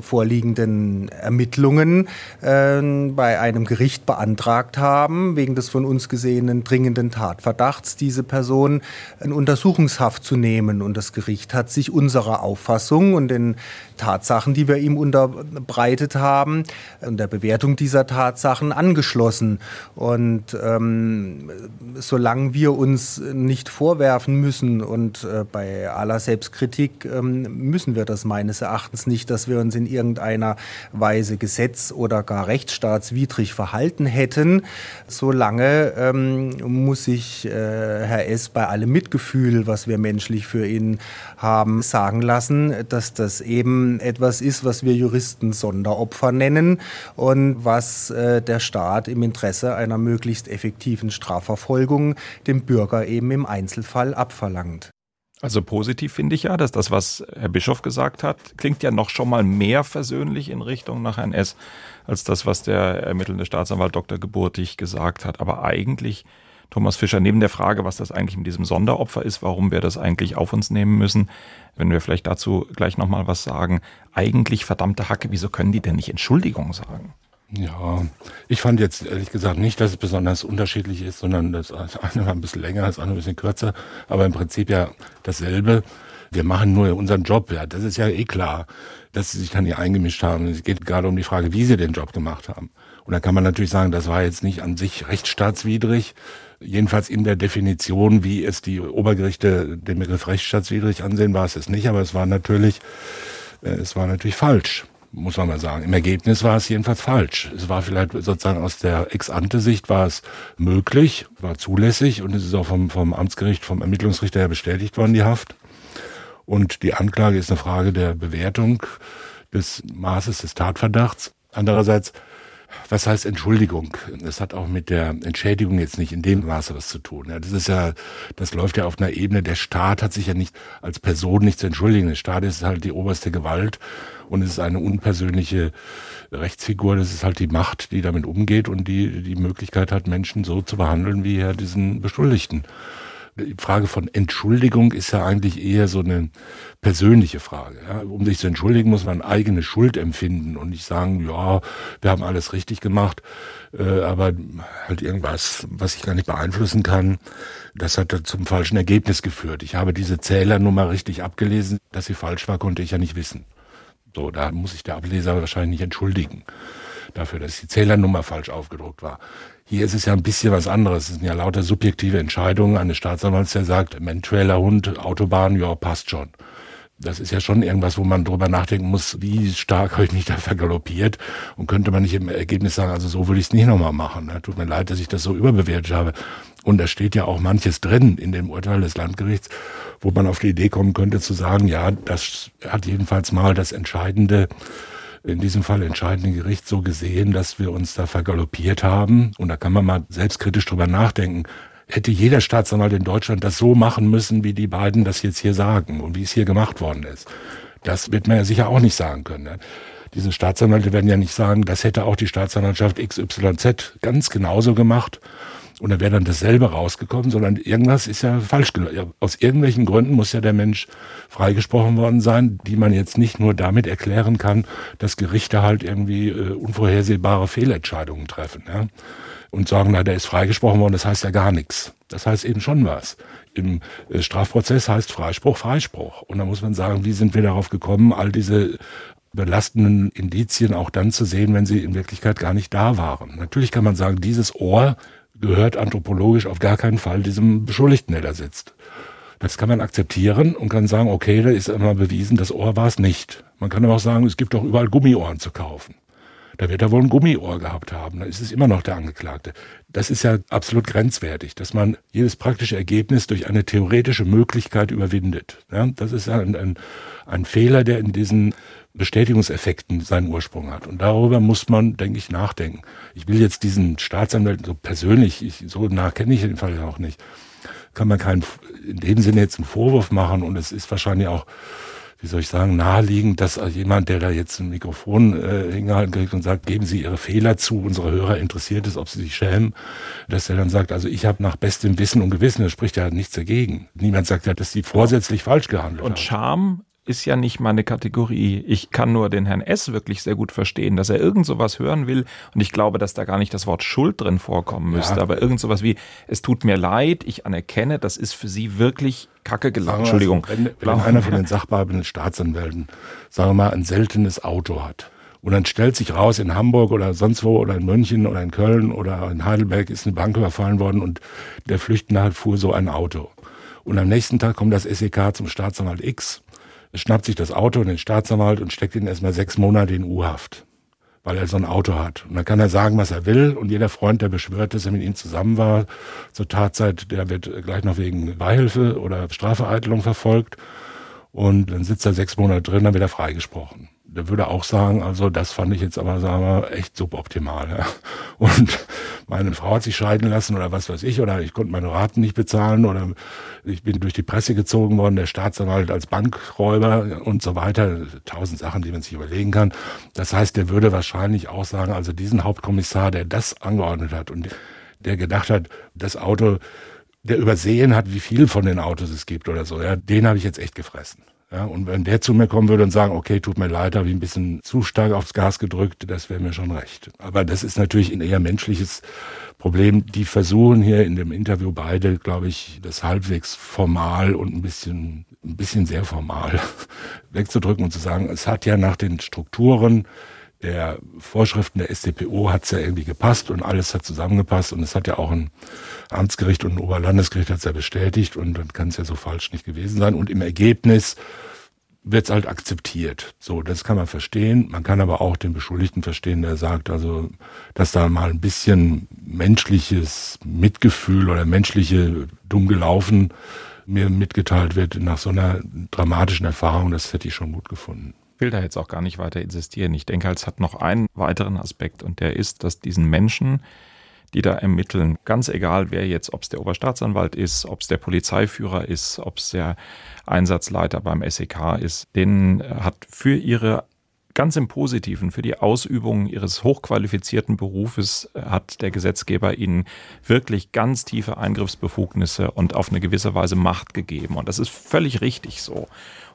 vorliegenden Ermittlungen äh, bei einem Gericht beantragt haben, haben, wegen des von uns gesehenen dringenden Tatverdachts, diese Person in Untersuchungshaft zu nehmen. Und das Gericht hat sich unserer Auffassung und den Tatsachen, die wir ihm unterbreitet haben, und der Bewertung dieser Tatsachen angeschlossen. Und ähm, solange wir uns nicht vorwerfen müssen und äh, bei aller Selbstkritik ähm, müssen wir das meines Erachtens nicht, dass wir uns in irgendeiner Weise gesetz- oder gar rechtsstaatswidrig verhalten hätten, solange ähm, muss sich äh, Herr S. bei allem Mitgefühl, was wir menschlich für ihn haben, sagen lassen, dass das eben etwas ist, was wir Juristen Sonderopfer nennen und was äh, der Staat im Interesse einer möglichst effektiven Strafverfolgung dem Bürger eben im Einzelfall abverlangt. Also positiv finde ich ja, dass das, was Herr Bischof gesagt hat, klingt ja noch schon mal mehr versöhnlich in Richtung nach Herrn S. als das, was der ermittelnde Staatsanwalt Dr. Geburtig gesagt hat. Aber eigentlich, Thomas Fischer, neben der Frage, was das eigentlich mit diesem Sonderopfer ist, warum wir das eigentlich auf uns nehmen müssen, wenn wir vielleicht dazu gleich nochmal was sagen, eigentlich verdammte Hacke, wieso können die denn nicht Entschuldigung sagen? Ja, ich fand jetzt ehrlich gesagt nicht, dass es besonders unterschiedlich ist, sondern das eine war ein bisschen länger, das andere ein bisschen kürzer, aber im Prinzip ja dasselbe. Wir machen nur unseren Job, ja, das ist ja eh klar, dass sie sich dann hier eingemischt haben. Es geht gerade um die Frage, wie sie den Job gemacht haben. Und da kann man natürlich sagen, das war jetzt nicht an sich rechtsstaatswidrig, jedenfalls in der Definition, wie es die Obergerichte den Begriff rechtsstaatswidrig ansehen, war es es nicht, aber es war natürlich, äh, es war natürlich falsch muss man mal sagen. Im Ergebnis war es jedenfalls falsch. Es war vielleicht sozusagen aus der Ex-ante-Sicht war es möglich, war zulässig und es ist auch vom, vom Amtsgericht, vom Ermittlungsrichter her bestätigt worden, die Haft. Und die Anklage ist eine Frage der Bewertung des Maßes des Tatverdachts. Andererseits was heißt Entschuldigung? Das hat auch mit der Entschädigung jetzt nicht in dem Maße was zu tun. Ja, das ist ja, das läuft ja auf einer Ebene. Der Staat hat sich ja nicht als Person nicht zu entschuldigen. Der Staat ist halt die oberste Gewalt und es ist eine unpersönliche Rechtsfigur. Das ist halt die Macht, die damit umgeht und die die Möglichkeit hat, Menschen so zu behandeln wie ja diesen Beschuldigten die Frage von Entschuldigung ist ja eigentlich eher so eine persönliche Frage. Ja. Um sich zu entschuldigen, muss man eigene Schuld empfinden und nicht sagen, ja, wir haben alles richtig gemacht, äh, aber halt irgendwas, was ich gar nicht beeinflussen kann, das hat zum falschen Ergebnis geführt. Ich habe diese Zählernummer richtig abgelesen, dass sie falsch war, konnte ich ja nicht wissen. So, da muss sich der Ableser wahrscheinlich nicht entschuldigen dafür, dass die Zählernummer falsch aufgedruckt war. Hier ist es ja ein bisschen was anderes. Es sind ja lauter subjektive Entscheidungen eines Staatsanwalts, der sagt, Mentrailer, Hund, Autobahn, ja, passt schon. Das ist ja schon irgendwas, wo man drüber nachdenken muss, wie stark habe ich mich da vergaloppiert und könnte man nicht im Ergebnis sagen, also so würde ich es nicht nochmal machen. Ne? Tut mir leid, dass ich das so überbewertet habe. Und da steht ja auch manches drin in dem Urteil des Landgerichts, wo man auf die Idee kommen könnte zu sagen, ja, das hat jedenfalls mal das Entscheidende in diesem Fall entscheidende Gericht so gesehen, dass wir uns da vergaloppiert haben. Und da kann man mal selbstkritisch drüber nachdenken. Hätte jeder Staatsanwalt in Deutschland das so machen müssen, wie die beiden das jetzt hier sagen und wie es hier gemacht worden ist? Das wird man ja sicher auch nicht sagen können. Ne? Diese Staatsanwälte werden ja nicht sagen, das hätte auch die Staatsanwaltschaft XYZ ganz genauso gemacht und da wäre dann dasselbe rausgekommen, sondern irgendwas ist ja falsch gelaufen. Aus irgendwelchen Gründen muss ja der Mensch freigesprochen worden sein, die man jetzt nicht nur damit erklären kann, dass Gerichte halt irgendwie äh, unvorhersehbare Fehlentscheidungen treffen. Ja? Und sagen, na, der ist freigesprochen worden, das heißt ja gar nichts. Das heißt eben schon was. Im äh, Strafprozess heißt Freispruch Freispruch. Und da muss man sagen, wie sind wir darauf gekommen, all diese belastenden Indizien auch dann zu sehen, wenn sie in Wirklichkeit gar nicht da waren. Natürlich kann man sagen, dieses Ohr gehört anthropologisch auf gar keinen Fall diesem Beschuldigten, der da sitzt. Das kann man akzeptieren und kann sagen, okay, da ist einmal bewiesen, das Ohr war es nicht. Man kann aber auch sagen, es gibt doch überall Gummiohren zu kaufen. Da wird er wohl ein Gummiohr gehabt haben. Da ist es immer noch der Angeklagte. Das ist ja absolut grenzwertig, dass man jedes praktische Ergebnis durch eine theoretische Möglichkeit überwindet. Ja, das ist ein, ein, ein Fehler, der in diesen Bestätigungseffekten seinen Ursprung hat. Und darüber muss man, denke ich, nachdenken. Ich will jetzt diesen Staatsanwalt so persönlich, ich, so nah kenne ich den Fall ja auch nicht, kann man keinen, in dem Sinne jetzt einen Vorwurf machen. Und es ist wahrscheinlich auch, wie soll ich sagen, naheliegend, dass jemand, der da jetzt ein Mikrofon äh, hingehalten kriegt und sagt, geben Sie Ihre Fehler zu, unsere Hörer interessiert es, ob sie sich schämen, dass er dann sagt, also ich habe nach bestem Wissen und Gewissen, da spricht ja nichts dagegen. Niemand sagt ja, dass sie vorsätzlich falsch gehandelt und haben. Und Scham ist ja nicht meine Kategorie. Ich kann nur den Herrn S. wirklich sehr gut verstehen, dass er irgend sowas hören will. Und ich glaube, dass da gar nicht das Wort Schuld drin vorkommen müsste. Ja. Aber irgend sowas wie, es tut mir leid, ich anerkenne, das ist für Sie wirklich Kacke gelaufen. Entschuldigung. Wenn, wenn einer von den sachbearbeitenden Staatsanwälten, sagen wir mal, ein seltenes Auto hat. Und dann stellt sich raus, in Hamburg oder sonst wo oder in München oder in Köln oder in Heidelberg ist eine Bank überfallen worden und der Flüchtende fuhr so ein Auto. Und am nächsten Tag kommt das SEK zum Staatsanwalt X schnappt sich das Auto und den Staatsanwalt und steckt ihn erstmal sechs Monate in U-Haft, weil er so ein Auto hat. Und dann kann er sagen, was er will und jeder Freund, der beschwört, dass er mit ihm zusammen war, zur Tatzeit, der wird gleich noch wegen Beihilfe oder Strafvereitelung verfolgt. Und dann sitzt er sechs Monate drin, dann wird er freigesprochen würde auch sagen, also das fand ich jetzt aber, sagen wir, echt suboptimal. Ja. Und meine Frau hat sich scheiden lassen oder was weiß ich, oder ich konnte meine Raten nicht bezahlen oder ich bin durch die Presse gezogen worden, der Staatsanwalt als Bankräuber und so weiter. Tausend Sachen, die man sich überlegen kann. Das heißt, der würde wahrscheinlich auch sagen, also diesen Hauptkommissar, der das angeordnet hat und der gedacht hat, das Auto, der übersehen hat, wie viel von den Autos es gibt oder so, ja, den habe ich jetzt echt gefressen. Ja, und wenn der zu mir kommen würde und sagen, okay, tut mir leid, habe ich ein bisschen zu stark aufs Gas gedrückt, das wäre mir schon recht. Aber das ist natürlich ein eher menschliches Problem. Die versuchen hier in dem Interview beide, glaube ich, das halbwegs formal und ein bisschen, ein bisschen sehr formal wegzudrücken und zu sagen, es hat ja nach den Strukturen der Vorschriften der StPO hat es ja irgendwie gepasst und alles hat zusammengepasst und es hat ja auch ein Amtsgericht und ein Oberlandesgericht hat es ja bestätigt und dann kann es ja so falsch nicht gewesen sein und im Ergebnis wird es halt akzeptiert. So, das kann man verstehen. Man kann aber auch den Beschuldigten verstehen, der sagt, also, dass da mal ein bisschen menschliches Mitgefühl oder menschliche dumm gelaufen mir mitgeteilt wird nach so einer dramatischen Erfahrung, das hätte ich schon gut gefunden will da jetzt auch gar nicht weiter insistieren. Ich denke, es hat noch einen weiteren Aspekt und der ist, dass diesen Menschen, die da ermitteln, ganz egal wer jetzt, ob es der Oberstaatsanwalt ist, ob es der Polizeiführer ist, ob es der Einsatzleiter beim SEK ist, denen hat für ihre ganz im Positiven, für die Ausübung ihres hochqualifizierten Berufes hat der Gesetzgeber ihnen wirklich ganz tiefe Eingriffsbefugnisse und auf eine gewisse Weise Macht gegeben. Und das ist völlig richtig so.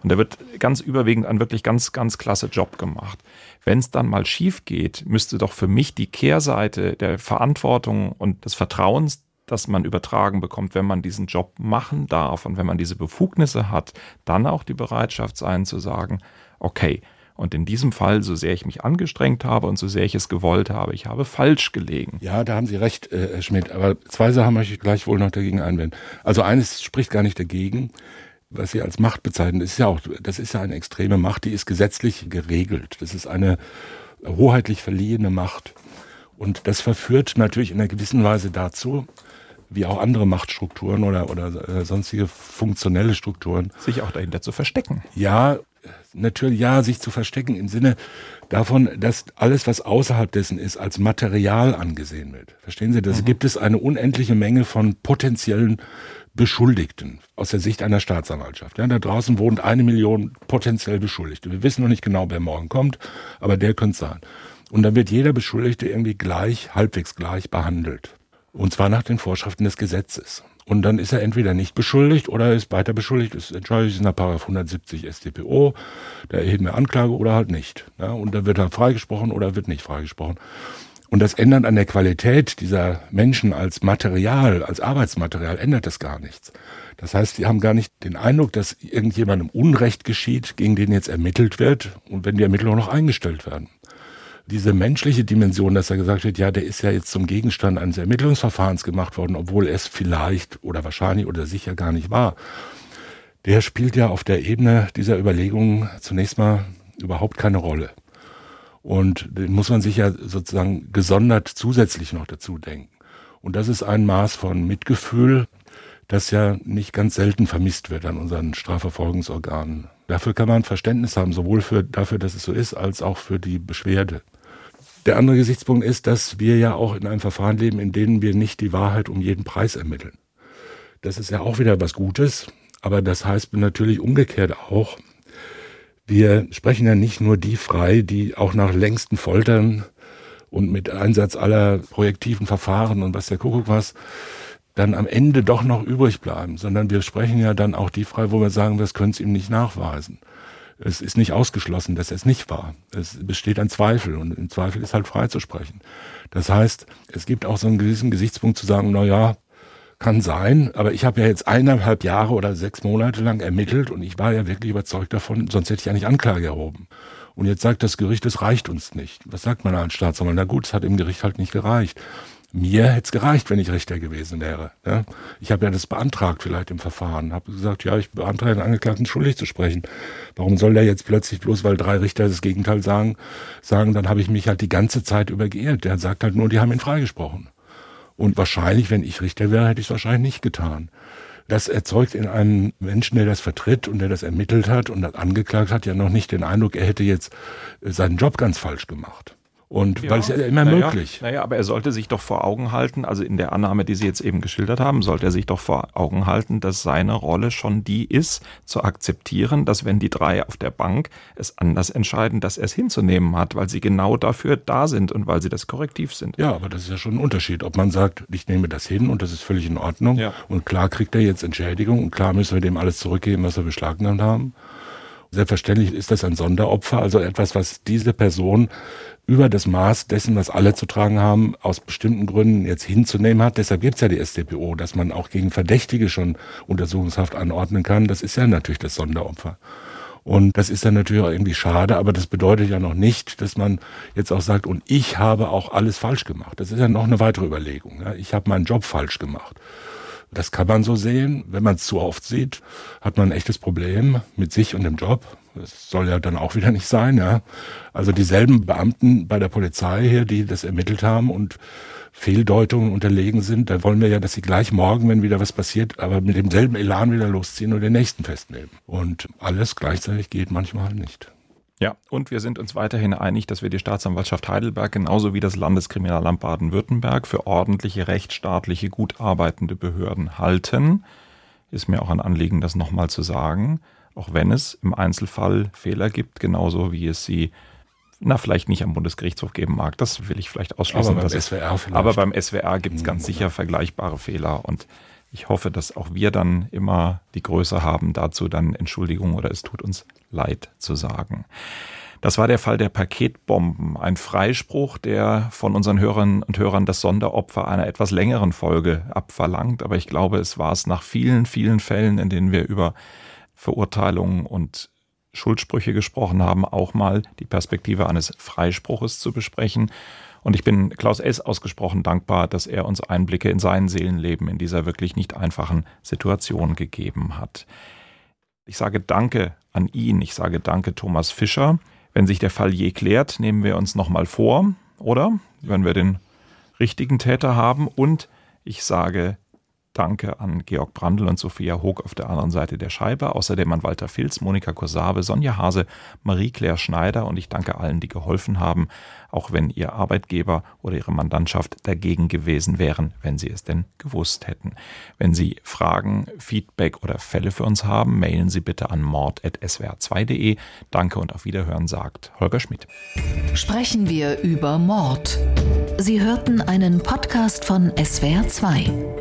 Und da wird ganz überwiegend ein wirklich ganz, ganz klasse Job gemacht. Wenn es dann mal schief geht, müsste doch für mich die Kehrseite der Verantwortung und des Vertrauens das man übertragen bekommt, wenn man diesen Job machen darf und wenn man diese Befugnisse hat, dann auch die Bereitschaft sein zu sagen, okay, und in diesem Fall, so sehr ich mich angestrengt habe und so sehr ich es gewollt habe, ich habe falsch gelegen. Ja, da haben Sie recht, äh, Herr Schmidt. Aber zwei Sachen möchte ich gleichwohl noch dagegen einwenden. Also eines spricht gar nicht dagegen was Sie als Macht bezeichnen, ist ja auch, das ist ja eine extreme Macht, die ist gesetzlich geregelt. Das ist eine hoheitlich verliehene Macht. Und das verführt natürlich in einer gewissen Weise dazu, wie auch andere Machtstrukturen oder, oder äh, sonstige funktionelle Strukturen. Sich auch dahinter zu verstecken. Ja, natürlich, ja, sich zu verstecken im Sinne davon, dass alles, was außerhalb dessen ist, als Material angesehen wird. Verstehen Sie, das mhm. gibt es eine unendliche Menge von potenziellen Beschuldigten aus der Sicht einer Staatsanwaltschaft. Ja, da draußen wohnt eine Million potenziell Beschuldigte. Wir wissen noch nicht genau, wer morgen kommt, aber der könnte sein. Und dann wird jeder Beschuldigte irgendwie gleich, halbwegs gleich behandelt. Und zwar nach den Vorschriften des Gesetzes. Und dann ist er entweder nicht beschuldigt oder er ist weiter beschuldigt, ist entschuldigt ist nach 170 StPO, da erheben wir Anklage oder halt nicht. Ja, und dann wird er freigesprochen oder wird nicht freigesprochen. Und das Ändern an der Qualität dieser Menschen als Material, als Arbeitsmaterial, ändert das gar nichts. Das heißt, sie haben gar nicht den Eindruck, dass irgendjemandem Unrecht geschieht, gegen den jetzt ermittelt wird und wenn die Ermittlungen noch eingestellt werden. Diese menschliche Dimension, dass er gesagt hat, ja, der ist ja jetzt zum Gegenstand eines Ermittlungsverfahrens gemacht worden, obwohl es vielleicht oder wahrscheinlich oder sicher gar nicht war, der spielt ja auf der Ebene dieser Überlegungen zunächst mal überhaupt keine Rolle. Und den muss man sich ja sozusagen gesondert zusätzlich noch dazu denken. Und das ist ein Maß von Mitgefühl, das ja nicht ganz selten vermisst wird an unseren Strafverfolgungsorganen. Dafür kann man Verständnis haben, sowohl für, dafür, dass es so ist, als auch für die Beschwerde. Der andere Gesichtspunkt ist, dass wir ja auch in einem Verfahren leben, in dem wir nicht die Wahrheit um jeden Preis ermitteln. Das ist ja auch wieder was Gutes, aber das heißt natürlich umgekehrt auch, wir sprechen ja nicht nur die frei, die auch nach längsten Foltern und mit Einsatz aller projektiven Verfahren und was der Kuckuck was, dann am Ende doch noch übrig bleiben, sondern wir sprechen ja dann auch die frei, wo wir sagen, das können Sie ihm nicht nachweisen. Es ist nicht ausgeschlossen, dass es nicht war. Es besteht ein Zweifel und im Zweifel ist halt freizusprechen. Das heißt, es gibt auch so einen gewissen Gesichtspunkt zu sagen, na ja, kann sein, aber ich habe ja jetzt eineinhalb Jahre oder sechs Monate lang ermittelt und ich war ja wirklich überzeugt davon, sonst hätte ich ja nicht Anklage erhoben. Und jetzt sagt das Gericht, es reicht uns nicht. Was sagt man als Staatsanwalt? Na gut, es hat im Gericht halt nicht gereicht. Mir hätte es gereicht, wenn ich Richter gewesen wäre. Ja? Ich habe ja das beantragt vielleicht im Verfahren. Habe gesagt, ja, ich beantrage den Angeklagten schuldig zu sprechen. Warum soll der jetzt plötzlich bloß, weil drei Richter das Gegenteil sagen, sagen, dann habe ich mich halt die ganze Zeit über geirrt. Der sagt halt nur, die haben ihn freigesprochen. Und wahrscheinlich, wenn ich Richter wäre, hätte ich es wahrscheinlich nicht getan. Das erzeugt in einem Menschen, der das vertritt und der das ermittelt hat und das angeklagt hat, ja noch nicht den Eindruck, er hätte jetzt seinen Job ganz falsch gemacht. Und ja, weil es ja immer naja, möglich. Naja, aber er sollte sich doch vor Augen halten, also in der Annahme, die Sie jetzt eben geschildert haben, sollte er sich doch vor Augen halten, dass seine Rolle schon die ist, zu akzeptieren, dass wenn die drei auf der Bank es anders entscheiden, dass er es hinzunehmen hat, weil sie genau dafür da sind und weil sie das korrektiv sind. Ja, aber das ist ja schon ein Unterschied, ob man sagt, ich nehme das hin und das ist völlig in Ordnung ja. und klar kriegt er jetzt Entschädigung und klar müssen wir dem alles zurückgeben, was wir beschlagnahmt haben. Selbstverständlich ist das ein Sonderopfer, also etwas, was diese Person über das Maß dessen, was alle zu tragen haben, aus bestimmten Gründen jetzt hinzunehmen hat. Deshalb gibt es ja die StPO, dass man auch gegen Verdächtige schon Untersuchungshaft anordnen kann. Das ist ja natürlich das Sonderopfer. Und das ist dann natürlich auch irgendwie schade, aber das bedeutet ja noch nicht, dass man jetzt auch sagt, und ich habe auch alles falsch gemacht. Das ist ja noch eine weitere Überlegung. Ich habe meinen Job falsch gemacht. Das kann man so sehen. Wenn man es zu oft sieht, hat man ein echtes Problem mit sich und dem Job. Das soll ja dann auch wieder nicht sein, ja. Also dieselben Beamten bei der Polizei hier, die das ermittelt haben und Fehldeutungen unterlegen sind, da wollen wir ja, dass sie gleich morgen, wenn wieder was passiert, aber mit demselben Elan wieder losziehen und den nächsten festnehmen. Und alles gleichzeitig geht manchmal nicht. Ja, und wir sind uns weiterhin einig, dass wir die Staatsanwaltschaft Heidelberg genauso wie das Landeskriminalamt Baden-Württemberg für ordentliche, rechtsstaatliche, gut arbeitende Behörden halten. Ist mir auch ein Anliegen, das nochmal zu sagen auch wenn es im Einzelfall Fehler gibt, genauso wie es sie na, vielleicht nicht am Bundesgerichtshof geben mag. Das will ich vielleicht ausschließen. Aber beim SWR vielleicht. Aber beim SWR gibt es ganz sicher vergleichbare Fehler und ich hoffe, dass auch wir dann immer die Größe haben, dazu dann Entschuldigung oder es tut uns leid zu sagen. Das war der Fall der Paketbomben, ein Freispruch, der von unseren Hörerinnen und Hörern das Sonderopfer einer etwas längeren Folge abverlangt. Aber ich glaube, es war es nach vielen, vielen Fällen, in denen wir über Verurteilungen und Schuldsprüche gesprochen haben, auch mal die Perspektive eines Freispruches zu besprechen. Und ich bin Klaus S. ausgesprochen dankbar, dass er uns Einblicke in sein Seelenleben in dieser wirklich nicht einfachen Situation gegeben hat. Ich sage Danke an ihn, ich sage Danke Thomas Fischer. Wenn sich der Fall je klärt, nehmen wir uns nochmal vor, oder? Wenn wir den richtigen Täter haben. Und ich sage Danke an Georg Brandl und Sophia Hoog auf der anderen Seite der Scheibe. Außerdem an Walter Filz, Monika Kosabe, Sonja Hase, Marie-Claire Schneider und ich danke allen, die geholfen haben, auch wenn ihr Arbeitgeber oder ihre Mandantschaft dagegen gewesen wären, wenn sie es denn gewusst hätten. Wenn Sie Fragen, Feedback oder Fälle für uns haben, mailen Sie bitte an mord.swr2.de. Danke und auf Wiederhören, sagt Holger Schmidt. Sprechen wir über Mord. Sie hörten einen Podcast von SWR2.